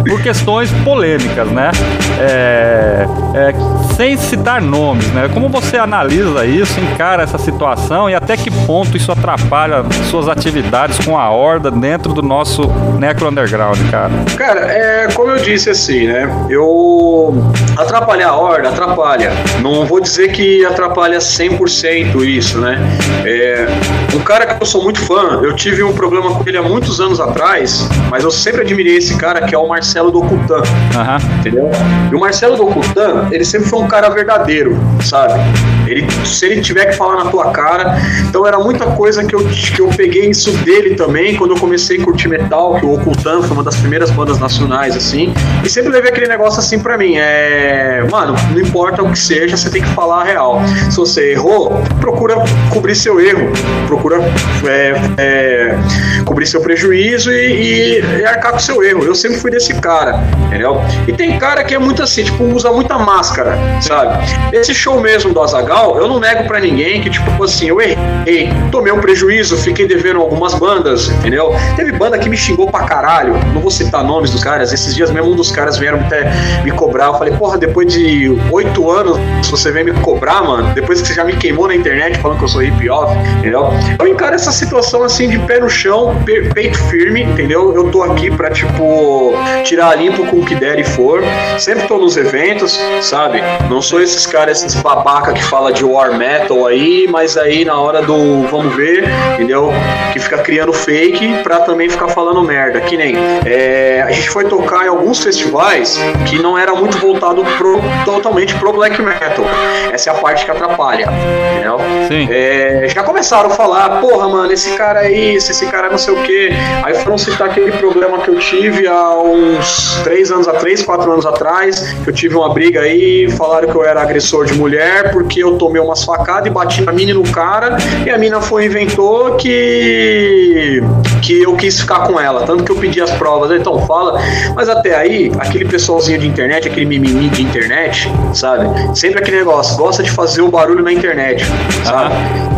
Por questões polêmicas, né? É, é, sem citar nomes, né? Como você analisa isso, encara essa situação e até que ponto isso atrapalha suas atividades com a horda dentro do nosso Necro Underground, cara? Cara, é como eu disse assim, né? Eu. Atrapalhar a horda, atrapalha. Não vou dizer que atrapalha 100% isso, né? É, um cara que eu sou muito fã, eu tive um problema com ele há muitos anos atrás, mas eu sempre admirei esse cara que é o Marcelo Docutan, Aham. entendeu? E o Marcelo Docutan, ele sempre foi um cara verdadeiro, sabe? Ele, se ele tiver que falar na tua cara, então era muita coisa que eu, que eu peguei isso dele também, quando eu comecei a curtir metal, que o Ocultan foi uma das primeiras bandas nacionais, assim, e sempre levei aquele negócio assim pra mim, é, mano, não importa o que seja, você tem que falar a real. Se você errou, procura cobrir seu erro, procura é, é, cobrir seu prejuízo e, e- arcar com seu erro. Eu sempre fui desse cara, entendeu? E tem cara que é muito assim, tipo, usa muita máscara, sabe? Esse show mesmo do Eu não nego pra ninguém que, tipo assim, eu errei, tomei um prejuízo, fiquei devendo algumas bandas, entendeu? Teve banda que me xingou pra caralho, não vou citar nomes dos caras, esses dias mesmo um dos caras vieram até me cobrar, eu falei, porra, depois de oito anos, se você vem me cobrar, mano, depois que você já me queimou na internet falando que eu sou hip hop, entendeu? Eu encaro essa situação assim de pé no chão, pe- peito firme, entendeu? Eu tô aqui pra, tipo, tirar limpo com o que der e for. Sempre tô nos eventos, sabe? Não sou esses caras, esses babaca que fala de war metal aí, mas aí na hora do vamos ver, entendeu? Que fica criando fake pra também ficar falando merda. Que nem é, a gente foi tocar em alguns festivais que não era muito voltado pro, totalmente pro black metal. Essa é a parte que atrapalha, entendeu? Sim. É, já começaram a falar, porra, mano, esse cara é isso, esse cara é não sei o quê. Aí foram citar aquele problema que eu tive há uns três anos, há três, quatro anos atrás, que eu tive uma briga aí, falaram que eu era agressor de mulher porque eu tomei umas facadas e bati na mina e no cara, e a mina foi e inventou que que eu quis ficar com ela, tanto que eu pedi as provas, então fala, mas até aí, aquele pessoalzinho de internet, aquele mimimi de internet, sabe? Sempre aquele negócio, gosta de fazer o barulho na internet, sabe?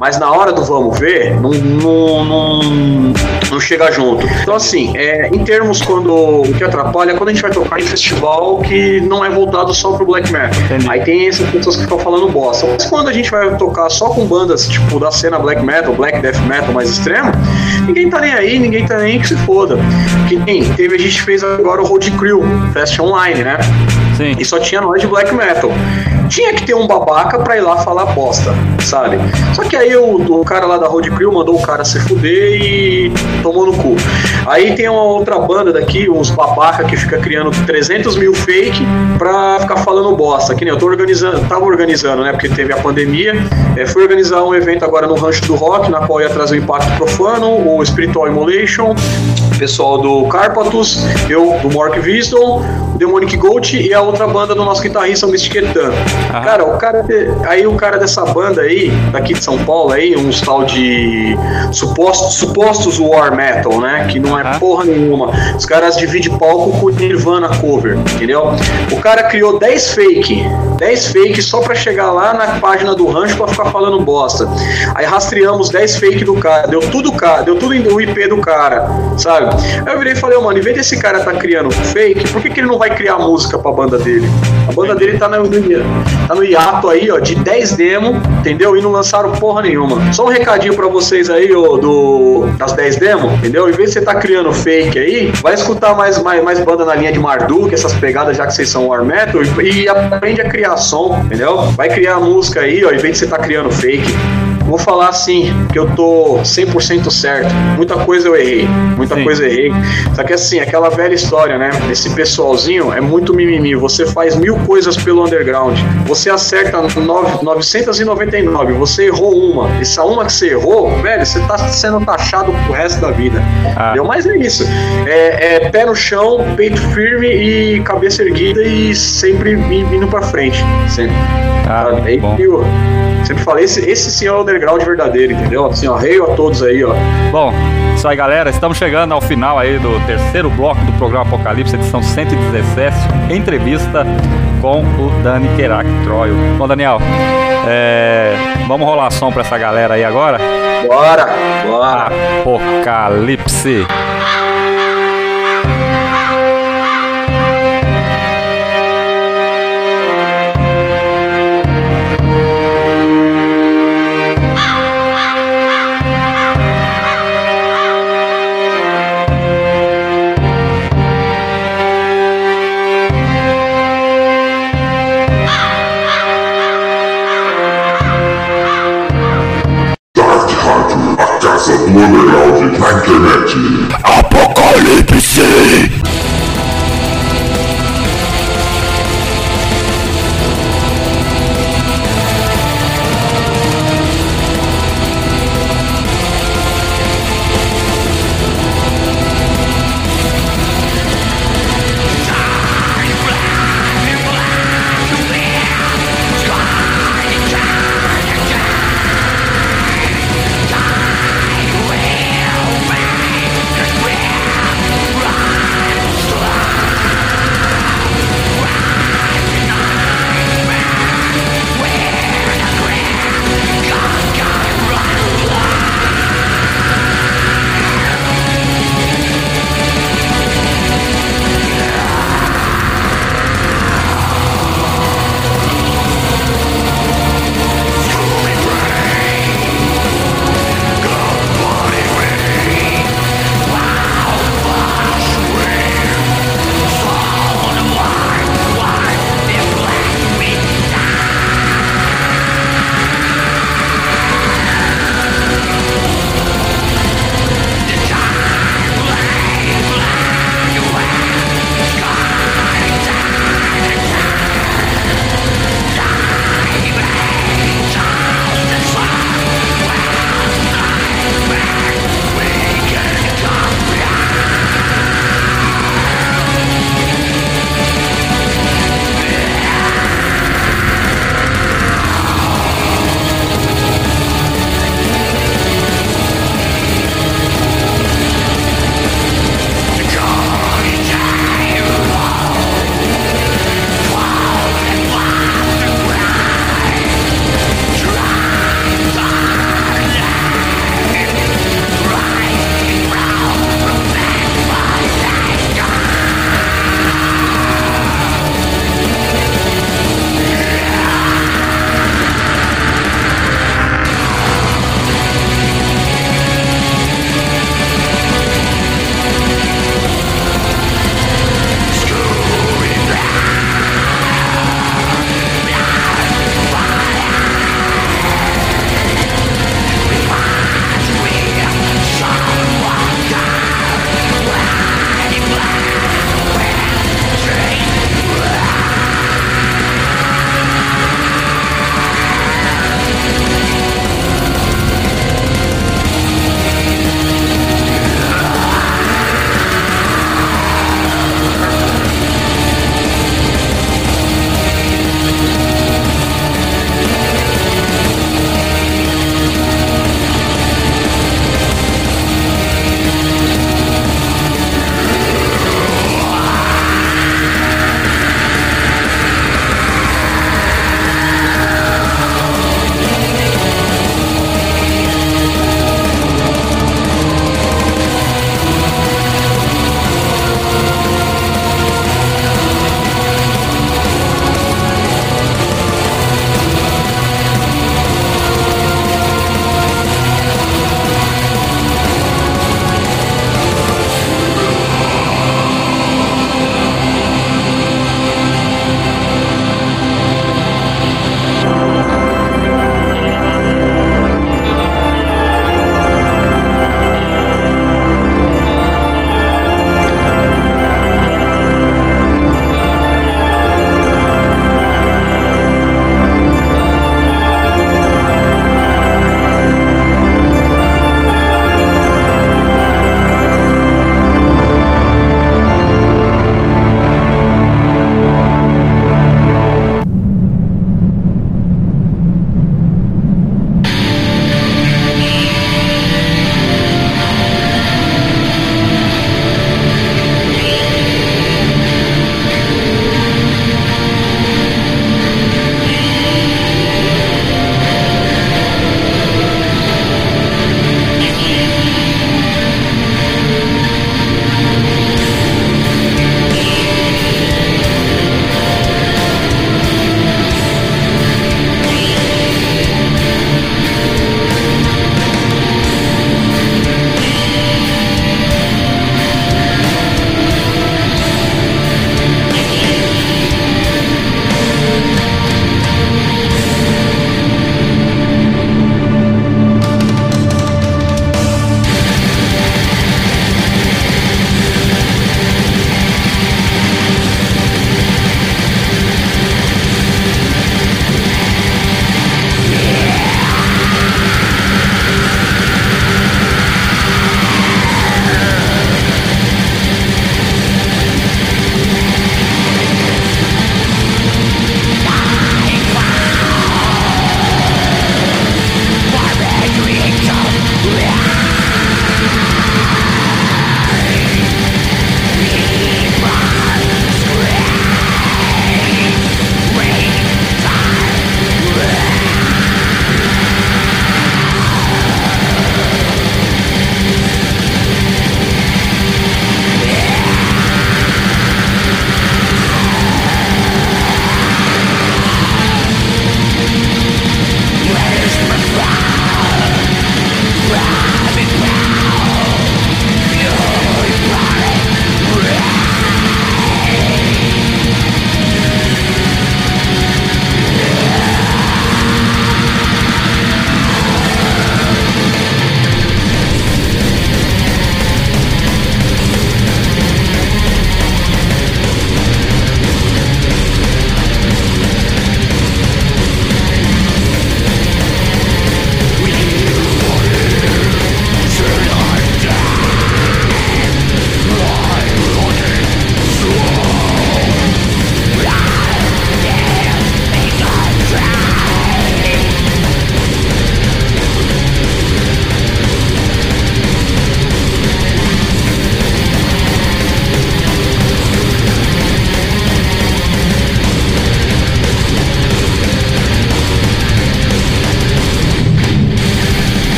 Mas na hora do vamos ver, não, não, não, não chega junto. Então, assim, é, em termos quando o que atrapalha é quando a gente vai tocar em festival que não é voltado só pro black metal. Entendi. Aí tem essas pessoas que ficam falando bosta. Mas quando a gente vai tocar só com bandas tipo da cena black metal, black death metal mais extremo, ninguém tá nem aí, ninguém tá nem que se foda. Que nem teve, a gente fez agora o Road Crew, Fest Online, né? Sim. E só tinha nós de black metal. Tinha que ter um babaca pra ir lá falar bosta, sabe? Só que aí o, o cara lá da Road Crew mandou o cara se fuder e tomou no cu. Aí tem uma outra banda daqui, uns babaca que fica criando 300 mil fake pra ficar falando bosta. Que nem eu tô organizando, tava organizando, né? Porque teve a pandemia. É, fui organizar um evento agora no Rancho do Rock, na qual ia trazer o Impacto Profano, o Spiritual Emulation, o pessoal do Carpatus, eu do Mork Wisdom, o Demonic Gold e a outra banda do nosso guitarrista, o Mystic Etan. Aham. Cara, o cara aí o cara dessa banda aí, daqui de São Paulo aí, uns tal de supostos, supostos war metal, né? Que não é Aham. porra nenhuma. Os caras dividem palco com o Nirvana cover, entendeu? O cara criou 10 fake, 10 fake só pra chegar lá na página do rancho pra ficar falando bosta. Aí rastreamos 10 fake do cara, deu tudo cara, deu tudo o IP do cara, sabe? Aí eu virei e falei, "Ô, mano, em vez desse cara tá criando fake, por que, que ele não vai criar música pra banda dele? A banda dele tá no, tá no hiato aí, ó, de 10 demo, entendeu? E não lançaram porra nenhuma. Só um recadinho pra vocês aí, ó, do, das 10 demo, entendeu? Em vez de você tá criando fake aí, vai escutar mais, mais, mais banda na linha de Marduk, essas pegadas já que vocês são war metal, e, e aprende a criar som, entendeu? Vai criar música aí, ó, em vez de você tá criando fake. Vou falar assim, que eu tô 100% certo. Muita coisa eu errei, muita Sim. coisa eu errei. Só que assim, aquela velha história, né? Esse pessoalzinho é muito mimimi. Você faz mil coisas pelo underground. Você acerta nove- 999, você errou uma. Essa uma que você errou, velho, você tá sendo taxado pro resto da vida. Ah. Entendeu? Mas é isso. É, é pé no chão, peito firme e cabeça erguida e sempre indo pra frente. Sempre. Ah, Sabe? Aí bom. eu sempre falei, esse, esse sim é o underground verdadeiro, entendeu? Assim, ó, rei a todos aí, ó. Bom, isso aí, galera. Estamos chegando ao final aí do terceiro bloco do programa Apocalipse, edição 117, entrevista com o Dani Kerak Troio. Bom, Daniel, é, vamos rolar som pra essa galera aí agora? Bora, bora. Apocalipse. Dark Rádio, a casa do underground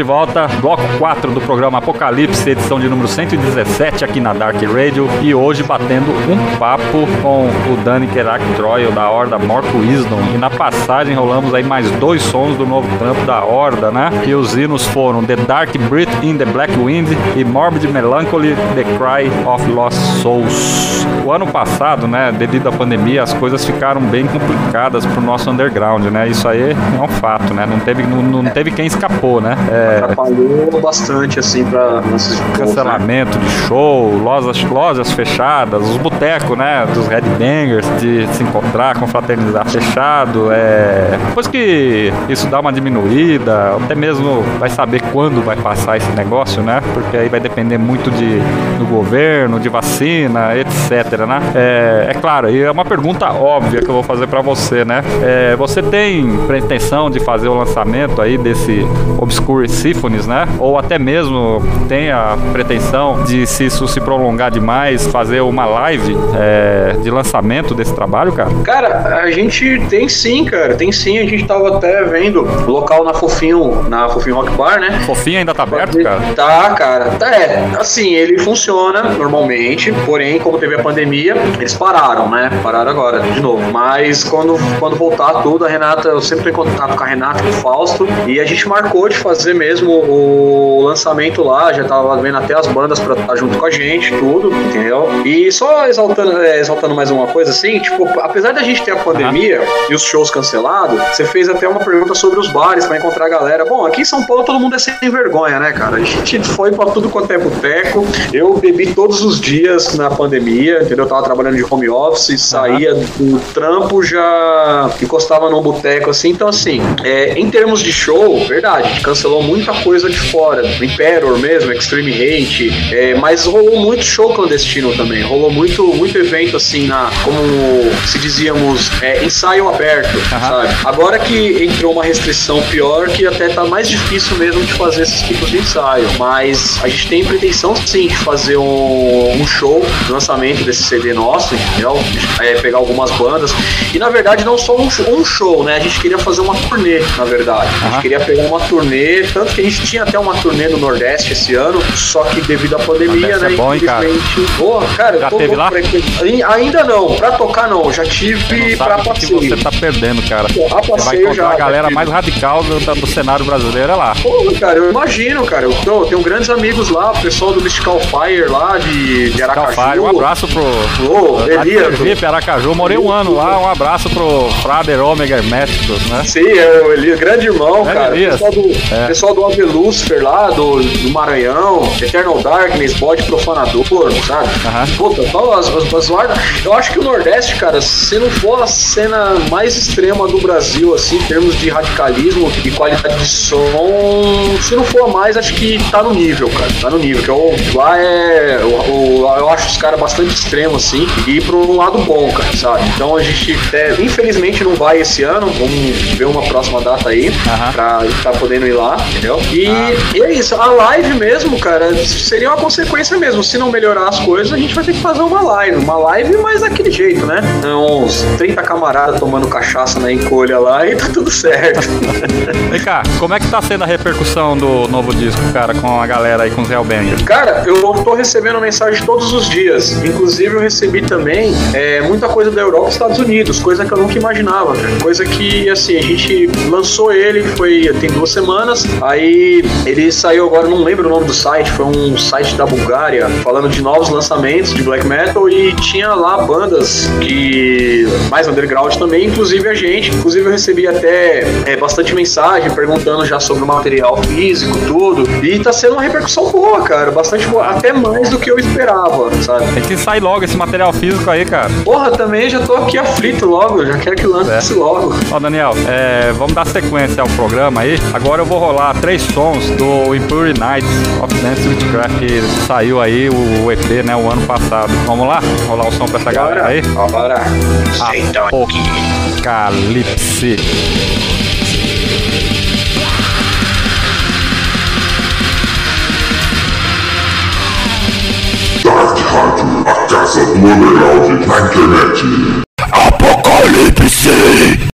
de volta, bloco 4 do programa Apocalipse, edição de número 117 aqui na Dark Radio. E hoje batendo um papo com o Dani Kerak Troil da Horda Morco Wisdom. E na passagem rolamos aí mais dois sons do novo trampo da Horda, né? E os hinos foram The Dark Breath in the Black Wind e Morbid Melancholy, The Cry of Lost Souls. O ano passado, né, devido à pandemia, as coisas ficaram bem complicadas pro nosso underground, né? Isso aí é um fato, né? Não teve, não, não teve quem escapou, né? É, Atrapalhou bastante, assim, pra nossos shows, Cancelamento né? de show, lojas, lojas fechadas, os botecos, né? Dos headbangers, de se encontrar, confraternizar fechado. É... Depois que isso dá uma diminuída, até mesmo vai saber quando vai passar esse negócio, né? Porque aí vai depender muito de, do governo, de vacina, etc, né? É, é claro, e é uma pergunta óbvia que eu vou fazer para você, né? É, você tem pretensão de fazer o lançamento aí desse Obscure Symphonies, né? Ou até mesmo tem a pretensão de, se isso se prolongar demais, fazer uma live é, de lançamento desse trabalho, cara? Cara, a gente tem sim, cara. Tem sim. A gente tava até vendo o local na Fofinho, na Fofinho Rock Bar, né? Fofinho ainda tá aberto, cara? Tá, cara. Tá, é. Assim, ele funciona normalmente, porém, como teve a pandemia, eles pararam, né? Pararam agora, de novo. Mas quando, quando voltar tudo, a Renata, eu sempre tô em contato com a Renata, com o Fausto, e a gente marcou de fazer mesmo o lançamento lá, já tava vendo até as bandas pra estar junto com a gente, tudo, entendeu? E só exaltando, é, exaltando mais uma coisa assim, tipo, apesar da gente ter a pandemia e os shows cancelados, você fez até uma pergunta sobre os bares para encontrar a galera. Bom, aqui em São Paulo todo mundo é sem vergonha, né, cara? A gente foi pra tudo quanto é boteco. Eu bebi todos os dias na pandemia, entendeu? Eu tava trabalhando de home office, saía do trampo, já encostava num boteco assim. Então, assim, é, em termos de show, verdade, cancelou muita coisa de fora. O Imperior mesmo, Extreme Hate, é, mas rolou muito show clandestino também. Rolou muito, muito evento assim, na, como se dizíamos, é, ensaio aberto, uhum. sabe? Agora que entrou uma restrição pior, que até tá mais difícil mesmo de fazer esses tipos de ensaio. Mas a gente tem pretensão sim de fazer um, um show de lançamento desse CD nosso, entendeu? É, pegar algumas bandas. E na verdade não só um, um, show, né? A gente queria fazer uma turnê, na verdade. Uhum. A gente queria pegar uma turnê, tanto que a gente tinha até uma turnê no Nordeste esse ano, só que devido à pandemia, né? É bom, hein, cara? Boa, cara, já teve lá? Ainda não, pra tocar não, já tive pra passeio. você tá perdendo, cara. Pô, a você vai encontrar já, a galera mais radical do, do, cenário brasileiro é lá. Pô, cara, eu imagino, cara. Eu, eu tenho grandes amigos lá, o pessoal do Mystical Fire lá de, de Aracaju. Fire, um abraço pro. Ô, Elias. Felipe, Aracaju, morei um ano lá, um abraço pro Frader Omega Herméticos, né? Sim, é o Elias, grande irmão, é cara. Elias. Pessoal do, é. pessoal do Avelucifer lá, do, do Maranhão, Eternal Darkness, Bode Profanador, sabe? Uhum. Puta, só as, as, as, Eu acho que o Nordeste, cara, se não for a cena mais extrema do Brasil, assim, em termos de radicalismo e qualidade de som, se não for mais, acho que tá no nível, cara. Tá no nível. Que eu, lá é. Eu, eu acho os caras bastante extremos, assim, e pro um lado bom, cara, sabe? Então a gente, é, infelizmente, não vai esse ano. Vamos ver uma próxima data aí uhum. pra estar tá podendo ir lá, entendeu? E, ah. e é isso. A live mesmo, cara, seria uma consequência mesmo. Se não melhorar as coisas, a gente vai ter que fazer uma live. Uma live, mas daquele jeito, né? Uns 30 camaradas tomando cachaça na encolha lá e tá tudo certo. Vem cá, como é que tá sendo a repercussão do novo disco, cara, com a galera aí, com os Hellbangers? Cara, eu tô recebendo mensagem todos os dias. Inclusive, eu recebi também é, muita coisa da Europa e Estados Unidos, coisa que eu nunca imaginava, cara. Coisa que, assim, a gente lançou ele, foi tem duas semanas, aí ele saiu agora, não lembro o nome do site, foi um site da Bulgária, falando de novos lançamentos de black metal e tinha lá bandas que mais underground também, inclusive a gente. Inclusive eu recebi até é, bastante mensagem perguntando já sobre o material físico, tudo. E tá sendo uma repercussão boa, cara. Bastante boa. Até mais do que eu esperava, sabe? Tem que sair logo esse material físico aí, cara. Porra, também já tô aqui aflito logo. Já quero que lance é. logo. Ó, Daniel, é, vamos dar sequência ao programa aí. Agora eu vou rolar três sons do Impure Nights of Dance Witchcraft que saiu aí, o EP, né, o ano passado. Vamos lá? Rolar o som pra essa galera aí? Bora. Apocalipse. Dark Rádio, a casa do underground na internet. Apocalipse!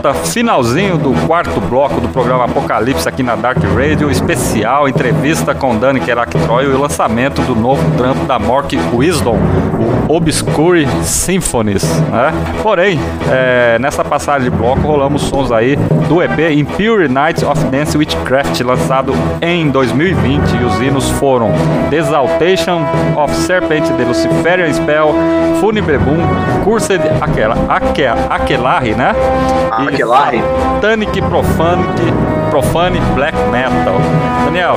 Estamos de volta, finalzinho do quarto bloco do programa Apocalipse aqui na Dark Radio, especial entrevista com Dani Keraktroy e o lançamento do novo trampo da Mork Wisdom, o Obscure Symphonies. Né? Porém, é, nessa passagem de bloco rolamos sons aí do EP Impure Nights of Dance Witchcraft, lançado em 2020, e os hinos foram The Exaltation of Serpent, The Luciferian Spell, Funibre Boom, Cursed Aquelarre, né? Aquelarre. Satanic Profanic, Profane Black Metal. Daniel,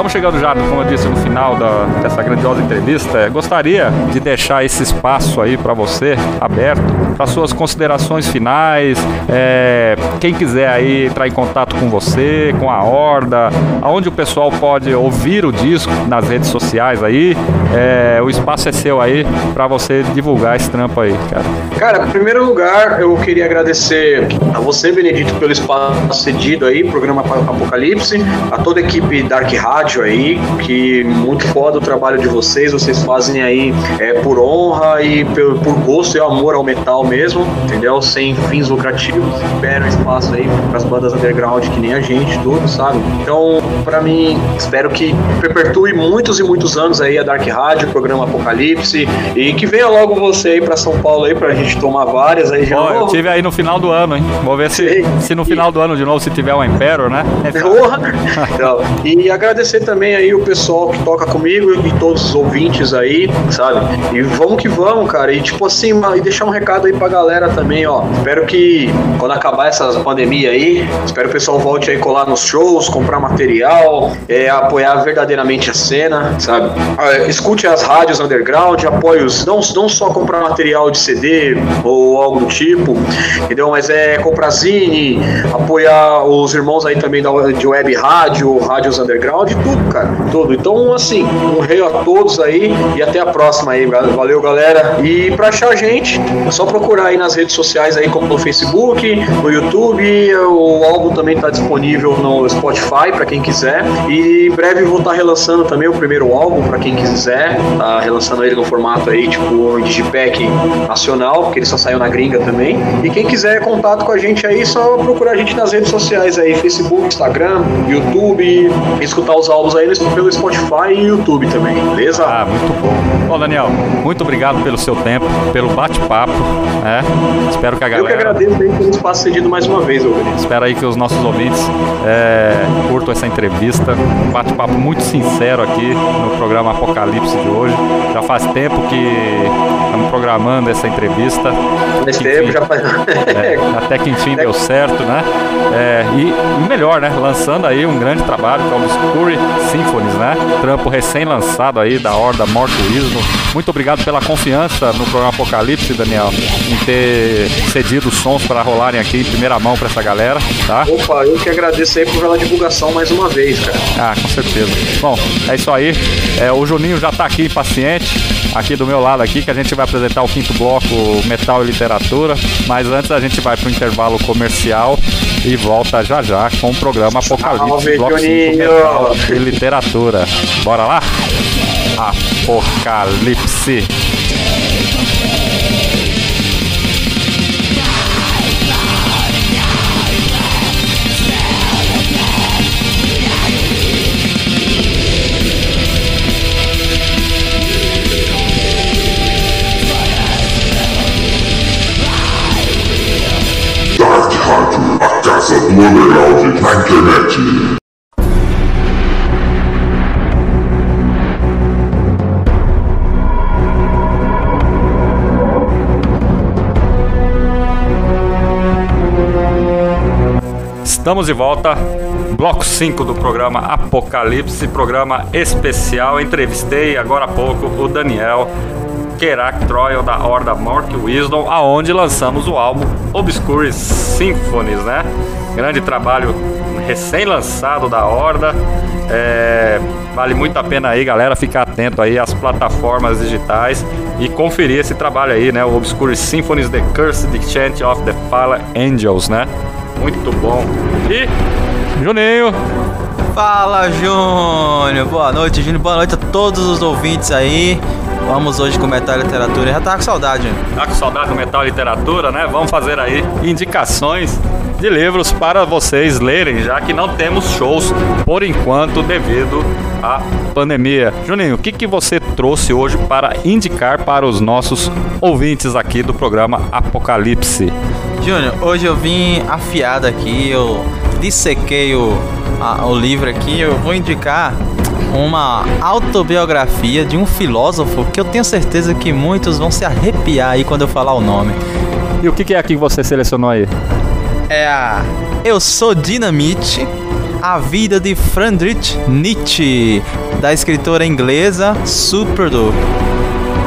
estamos chegando já, como eu disse, no final da, dessa grandiosa entrevista. É, gostaria de deixar esse espaço aí para você aberto para suas considerações finais. É, quem quiser aí entrar em contato com você, com a Horda, aonde o pessoal pode ouvir o disco nas redes sociais aí, é, o espaço é seu aí para você divulgar esse trampo aí, cara. Cara, em primeiro lugar, eu queria agradecer a você, Benedito, pelo espaço cedido aí, programa Apocalipse, a toda a equipe Dark Rádio aí, que muito foda o trabalho de vocês, vocês fazem aí é, por honra e por, por gosto e amor ao metal mesmo, entendeu? Sem fins lucrativos, esperam espaço aí para as bandas underground que nem a gente, tudo, sabe? Então, para mim, espero que perpetue muitos e muitos anos aí a Dark Rádio, o programa Apocalipse, e que venha logo você aí para São Paulo aí pra gente tomar várias aí de oh, Eu tive aí no final do ano, hein? Vou ver se, se no final do ano de novo, se tiver um Impero, né? então, e agradecer também aí o pessoal que toca comigo e todos os ouvintes aí, sabe? E vamos que vamos, cara. E tipo assim, e deixar um recado aí pra galera também, ó. Espero que quando acabar essa pandemia aí, espero que o pessoal volte aí colar nos shows, comprar material, é, apoiar verdadeiramente a cena, sabe? Ah, escute as rádios underground, apoie os. Não, não só comprar material de CD ou algo do tipo, entendeu? Mas é comprar zine, apoiar os irmãos aí também da, de web rádio, rádios underground, tudo, cara. Tudo. Então, assim, um rei a todos aí e até a próxima aí. Valeu, galera. E pra achar a gente, é só procurar aí nas redes sociais aí, como no Facebook, no YouTube. O álbum também tá disponível no Spotify para quem quiser. E em breve vou estar tá relançando também o primeiro álbum para quem quiser. Tá relançando ele no formato aí, tipo, Digipack nacional, porque ele só saiu na gringa também. E quem quiser contato com a gente aí, só procurar a gente nas redes sociais aí, Facebook, Instagram, YouTube, escutar os álbuns aí pelo Spotify e YouTube também, beleza? Ah, muito bom. Bom, Daniel, muito obrigado pelo seu tempo, pelo bate-papo, né? Espero que a galera... Eu que agradeço aí pelo espaço cedido mais uma vez, Eugenio. Espero aí que os nossos ouvintes é, curtam essa entrevista, um bate-papo muito sincero aqui no programa Apocalipse de hoje. Já faz tempo que estamos programando essa entrevista. Faz tempo, já faz... é, até que enfim deu certo, né? É, e, melhor, né? Lançando aí um grande trabalho que é o Obscure Symphonies, né? Trampo recém-lançado aí da Horda Mortuísmo. Muito obrigado pela confiança no programa Apocalipse, Daniel, em ter cedido os sons para rolarem aqui em primeira mão para essa galera, tá? Opa, eu que agradeço aí pela divulgação mais uma vez, cara. Ah, com certeza. Bom, é isso aí. É, o Juninho já tá aqui paciente, aqui do meu lado aqui, que a gente vai apresentar o quinto bloco Metal e Literatura, mas antes a gente vai pro intervalo comercial e volta já já com o programa Apocalipse, bloco 5 Metal e Literatura. Bora lá? Apocalipse. Estamos de volta, bloco 5 do programa Apocalipse, programa especial. Entrevistei agora há pouco o Daniel Kerak Troy da Horda Mork Wisdom, aonde lançamos o álbum Obscure Symphonies, né? Grande trabalho recém-lançado da Horda. É, vale muito a pena aí, galera, ficar atento aí às plataformas digitais e conferir esse trabalho aí, né? O Obscure Symphonies The Cursed Chant of the Fallen Angels, né? Muito bom. E Juninho. Fala, Júnior. Boa noite, Júnior. Boa noite a todos os ouvintes aí. Vamos hoje com metal e literatura. Já tá com saudade. Tá com saudade do metal e literatura, né? Vamos fazer aí indicações de livros para vocês lerem, já que não temos shows por enquanto devido à pandemia. Juninho, o que, que você trouxe hoje para indicar para os nossos ouvintes aqui do programa Apocalipse? Júnior, hoje eu vim afiado aqui, eu dissequei o, a, o livro aqui, eu vou indicar uma autobiografia de um filósofo que eu tenho certeza que muitos vão se arrepiar aí quando eu falar o nome. E o que, é aqui que você selecionou aí? É a Eu Sou Dinamite, a vida de Friedrich Nietzsche, da escritora inglesa Superdo.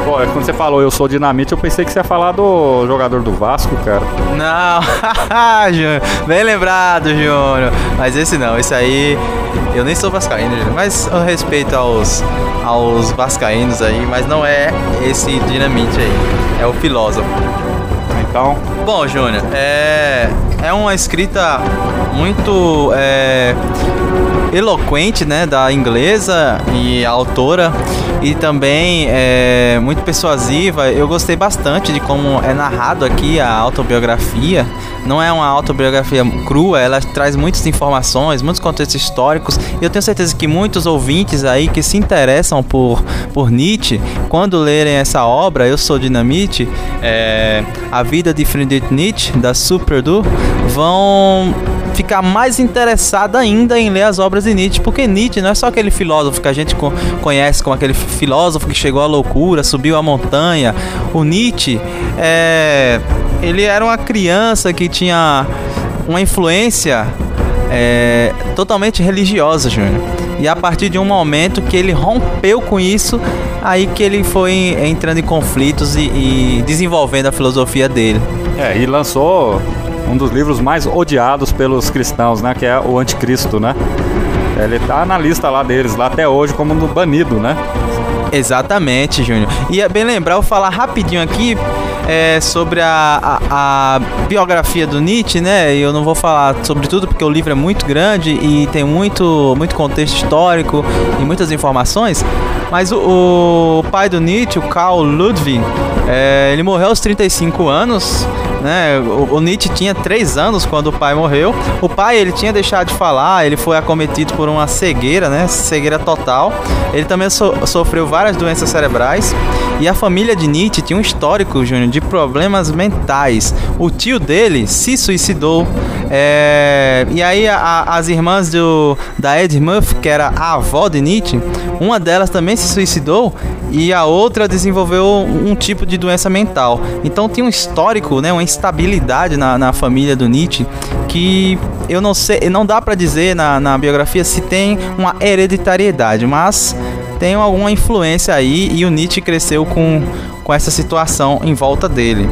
Pô, é quando você falou eu sou dinamite, eu pensei que você ia falar do jogador do Vasco, cara. Não, Júnior, bem lembrado, Júnior. Mas esse não, esse aí eu nem sou vascaíno, Júnior. Mas eu respeito aos, aos vascaínos aí, mas não é esse dinamite aí, é o filósofo. Então, Bom, Júnior, é, é uma escrita muito é, eloquente, né, da inglesa e autora e também é muito persuasiva. Eu gostei bastante de como é narrado aqui a autobiografia. Não é uma autobiografia crua, ela traz muitas informações, muitos contextos históricos. E eu tenho certeza que muitos ouvintes aí que se interessam por, por Nietzsche, quando lerem essa obra, Eu Sou Dinamite, é, A Vida de Friedrich Nietzsche, da Superdu, vão ficar mais interessado ainda em ler as obras Nietzsche, porque Nietzsche não é só aquele filósofo que a gente co- conhece como aquele filósofo que chegou à loucura, subiu a montanha. O Nietzsche é, ele era uma criança que tinha uma influência é, totalmente religiosa, Júnior. E a partir de um momento que ele rompeu com isso, aí que ele foi entrando em conflitos e, e desenvolvendo a filosofia dele. é, e lançou um dos livros mais odiados pelos cristãos, né? Que é o Anticristo, né? Ele tá na lista lá deles, lá até hoje, como no banido, né? Exatamente, Júnior. E é bem lembrar, eu falar rapidinho aqui é, sobre a, a, a biografia do Nietzsche, né? Eu não vou falar sobre tudo porque o livro é muito grande e tem muito, muito contexto histórico e muitas informações. Mas o, o pai do Nietzsche, o Karl Ludwig, é, ele morreu aos 35 anos. Né? O, o Nietzsche tinha 3 anos quando o pai morreu. O pai ele tinha deixado de falar, ele foi acometido por uma cegueira, né? Cegueira total. Ele também so- sofreu várias doenças cerebrais. E a família de Nietzsche tinha um histórico, Júnior, de problemas mentais. O tio dele se suicidou. É, E aí a- as irmãs do, da Ed Muff, que era a avó de Nietzsche, uma delas também se suicidou e a outra desenvolveu um tipo de doença mental. Então tinha um histórico, né, uma instabilidade na, na família do Nietzsche que eu não sei, não dá pra dizer na, na biografia se tem uma hereditariedade, mas tem alguma influência aí e o Nietzsche cresceu com, com essa situação em volta dele.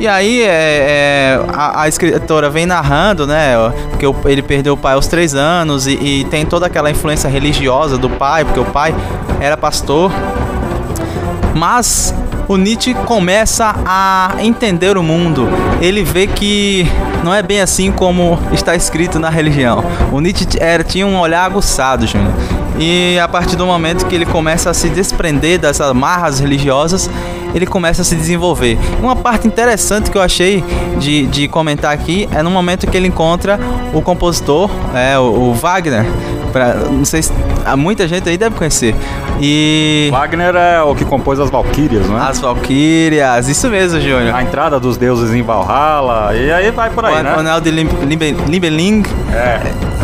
E aí é, é, a, a escritora vem narrando, né? Porque ele perdeu o pai aos três anos e, e tem toda aquela influência religiosa do pai, porque o pai era pastor. Mas o Nietzsche começa a entender o mundo. Ele vê que não é bem assim como está escrito na religião. O Nietzsche era, tinha um olhar aguçado, Júnior. E a partir do momento que ele começa a se desprender das amarras religiosas, ele começa a se desenvolver. Uma parte interessante que eu achei de, de comentar aqui é no momento que ele encontra o compositor, é, o, o Wagner. Pra, não sei se há muita gente aí deve conhecer. E Wagner é o que compôs as Valquírias, né? as Valquírias, isso mesmo, Júnior. A entrada dos deuses em Valhalla, e aí vai por aí, o né? Anel de Lim- Limbe- Limbeling. É.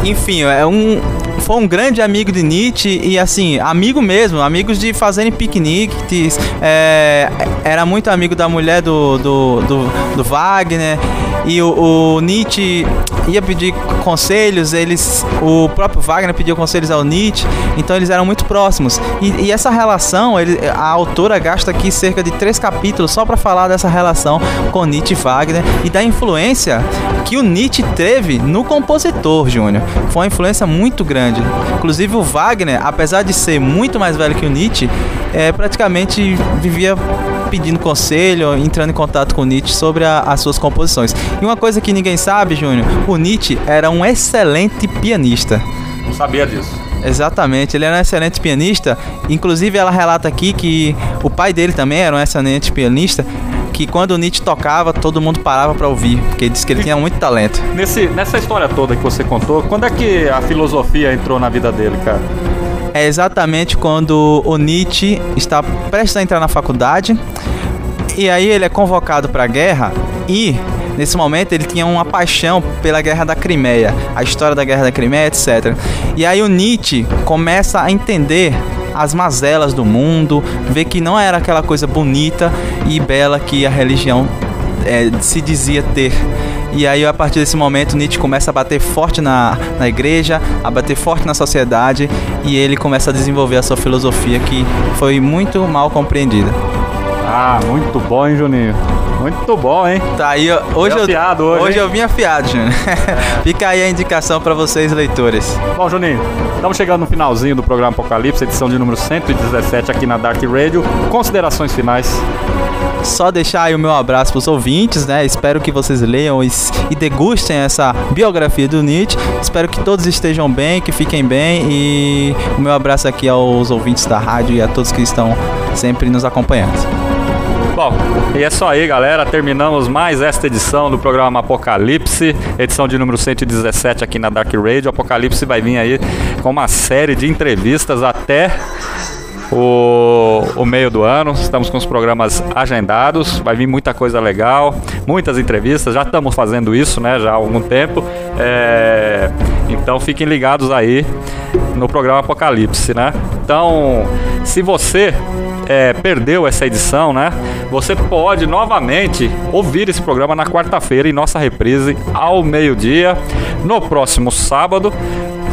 Enfim, é um. Foi um grande amigo de Nietzsche e assim, amigo mesmo, amigos de fazerem piqueniques. é, era muito amigo da mulher do, do, do, do Wagner. E o, o Nietzsche ia pedir conselhos, eles. O próprio Wagner pediu conselhos ao Nietzsche, então eles eram muito próximos. E, e essa relação, ele, a autora gasta aqui cerca de três capítulos só para falar dessa relação com Nietzsche e Wagner e da influência que o Nietzsche teve no compositor, Júnior. Foi uma influência muito grande. Inclusive o Wagner, apesar de ser muito mais velho que o Nietzsche, é, praticamente vivia pedindo conselho, entrando em contato com o Nietzsche sobre a- as suas composições. E uma coisa que ninguém sabe, Júnior, o Nietzsche era um excelente pianista. Não sabia disso. Exatamente, ele era um excelente pianista. Inclusive, ela relata aqui que o pai dele também era um excelente pianista. Que quando o Nietzsche tocava, todo mundo parava para ouvir, porque ele disse que ele tinha muito talento. Nesse, nessa história toda que você contou, quando é que a filosofia entrou na vida dele, cara? É exatamente quando o Nietzsche está prestes a entrar na faculdade. E aí ele é convocado para a guerra e Nesse momento ele tinha uma paixão pela Guerra da Crimeia, a história da Guerra da Crimeia, etc. E aí o Nietzsche começa a entender as mazelas do mundo, ver que não era aquela coisa bonita e bela que a religião é, se dizia ter. E aí, a partir desse momento, Nietzsche começa a bater forte na, na igreja, a bater forte na sociedade, e ele começa a desenvolver a sua filosofia que foi muito mal compreendida. Ah, muito bom, hein, Juninho? Muito bom, hein? Tá aí, hoje eu, afiado hoje, hoje eu vim afiado, Júnior. Fica aí a indicação para vocês, leitores. Bom, Juninho, estamos chegando no finalzinho do programa Apocalipse, edição de número 117 aqui na Dark Radio. Considerações finais. Só deixar aí o meu abraço pros ouvintes, né? Espero que vocês leiam e, e degustem essa biografia do Nietzsche. Espero que todos estejam bem, que fiquem bem e o meu abraço aqui aos ouvintes da rádio e a todos que estão sempre nos acompanhando. Bom, e é só aí, galera. Terminamos mais esta edição do programa Apocalipse, edição de número 117 aqui na Dark Radio. Apocalipse vai vir aí com uma série de entrevistas até o, o, meio do ano. Estamos com os programas agendados. Vai vir muita coisa legal, muitas entrevistas. Já estamos fazendo isso, né? Já há algum tempo. É, então fiquem ligados aí no programa Apocalipse, né? Então, se você é, perdeu essa edição, né? Você pode novamente ouvir esse programa na quarta-feira em nossa reprise ao meio-dia, no próximo sábado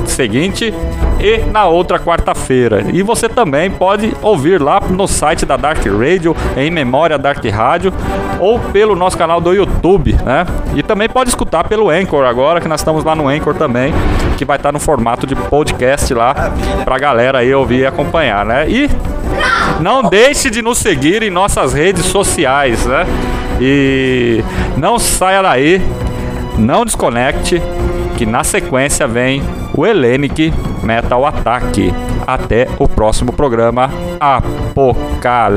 seguinte e na outra quarta-feira. E você também pode ouvir lá no site da Dark Radio, em Memória Dark Rádio, ou pelo nosso canal do YouTube, né? E também pode escutar pelo Anchor agora, que nós estamos lá no Anchor também, que vai estar no formato de podcast lá pra galera aí ouvir e acompanhar, né? E não deixe de nos seguir em nossas redes sociais, né? E não saia daí, não desconecte, que na sequência vem o Hellenic Metal Attack. Até o próximo programa Apocalipse.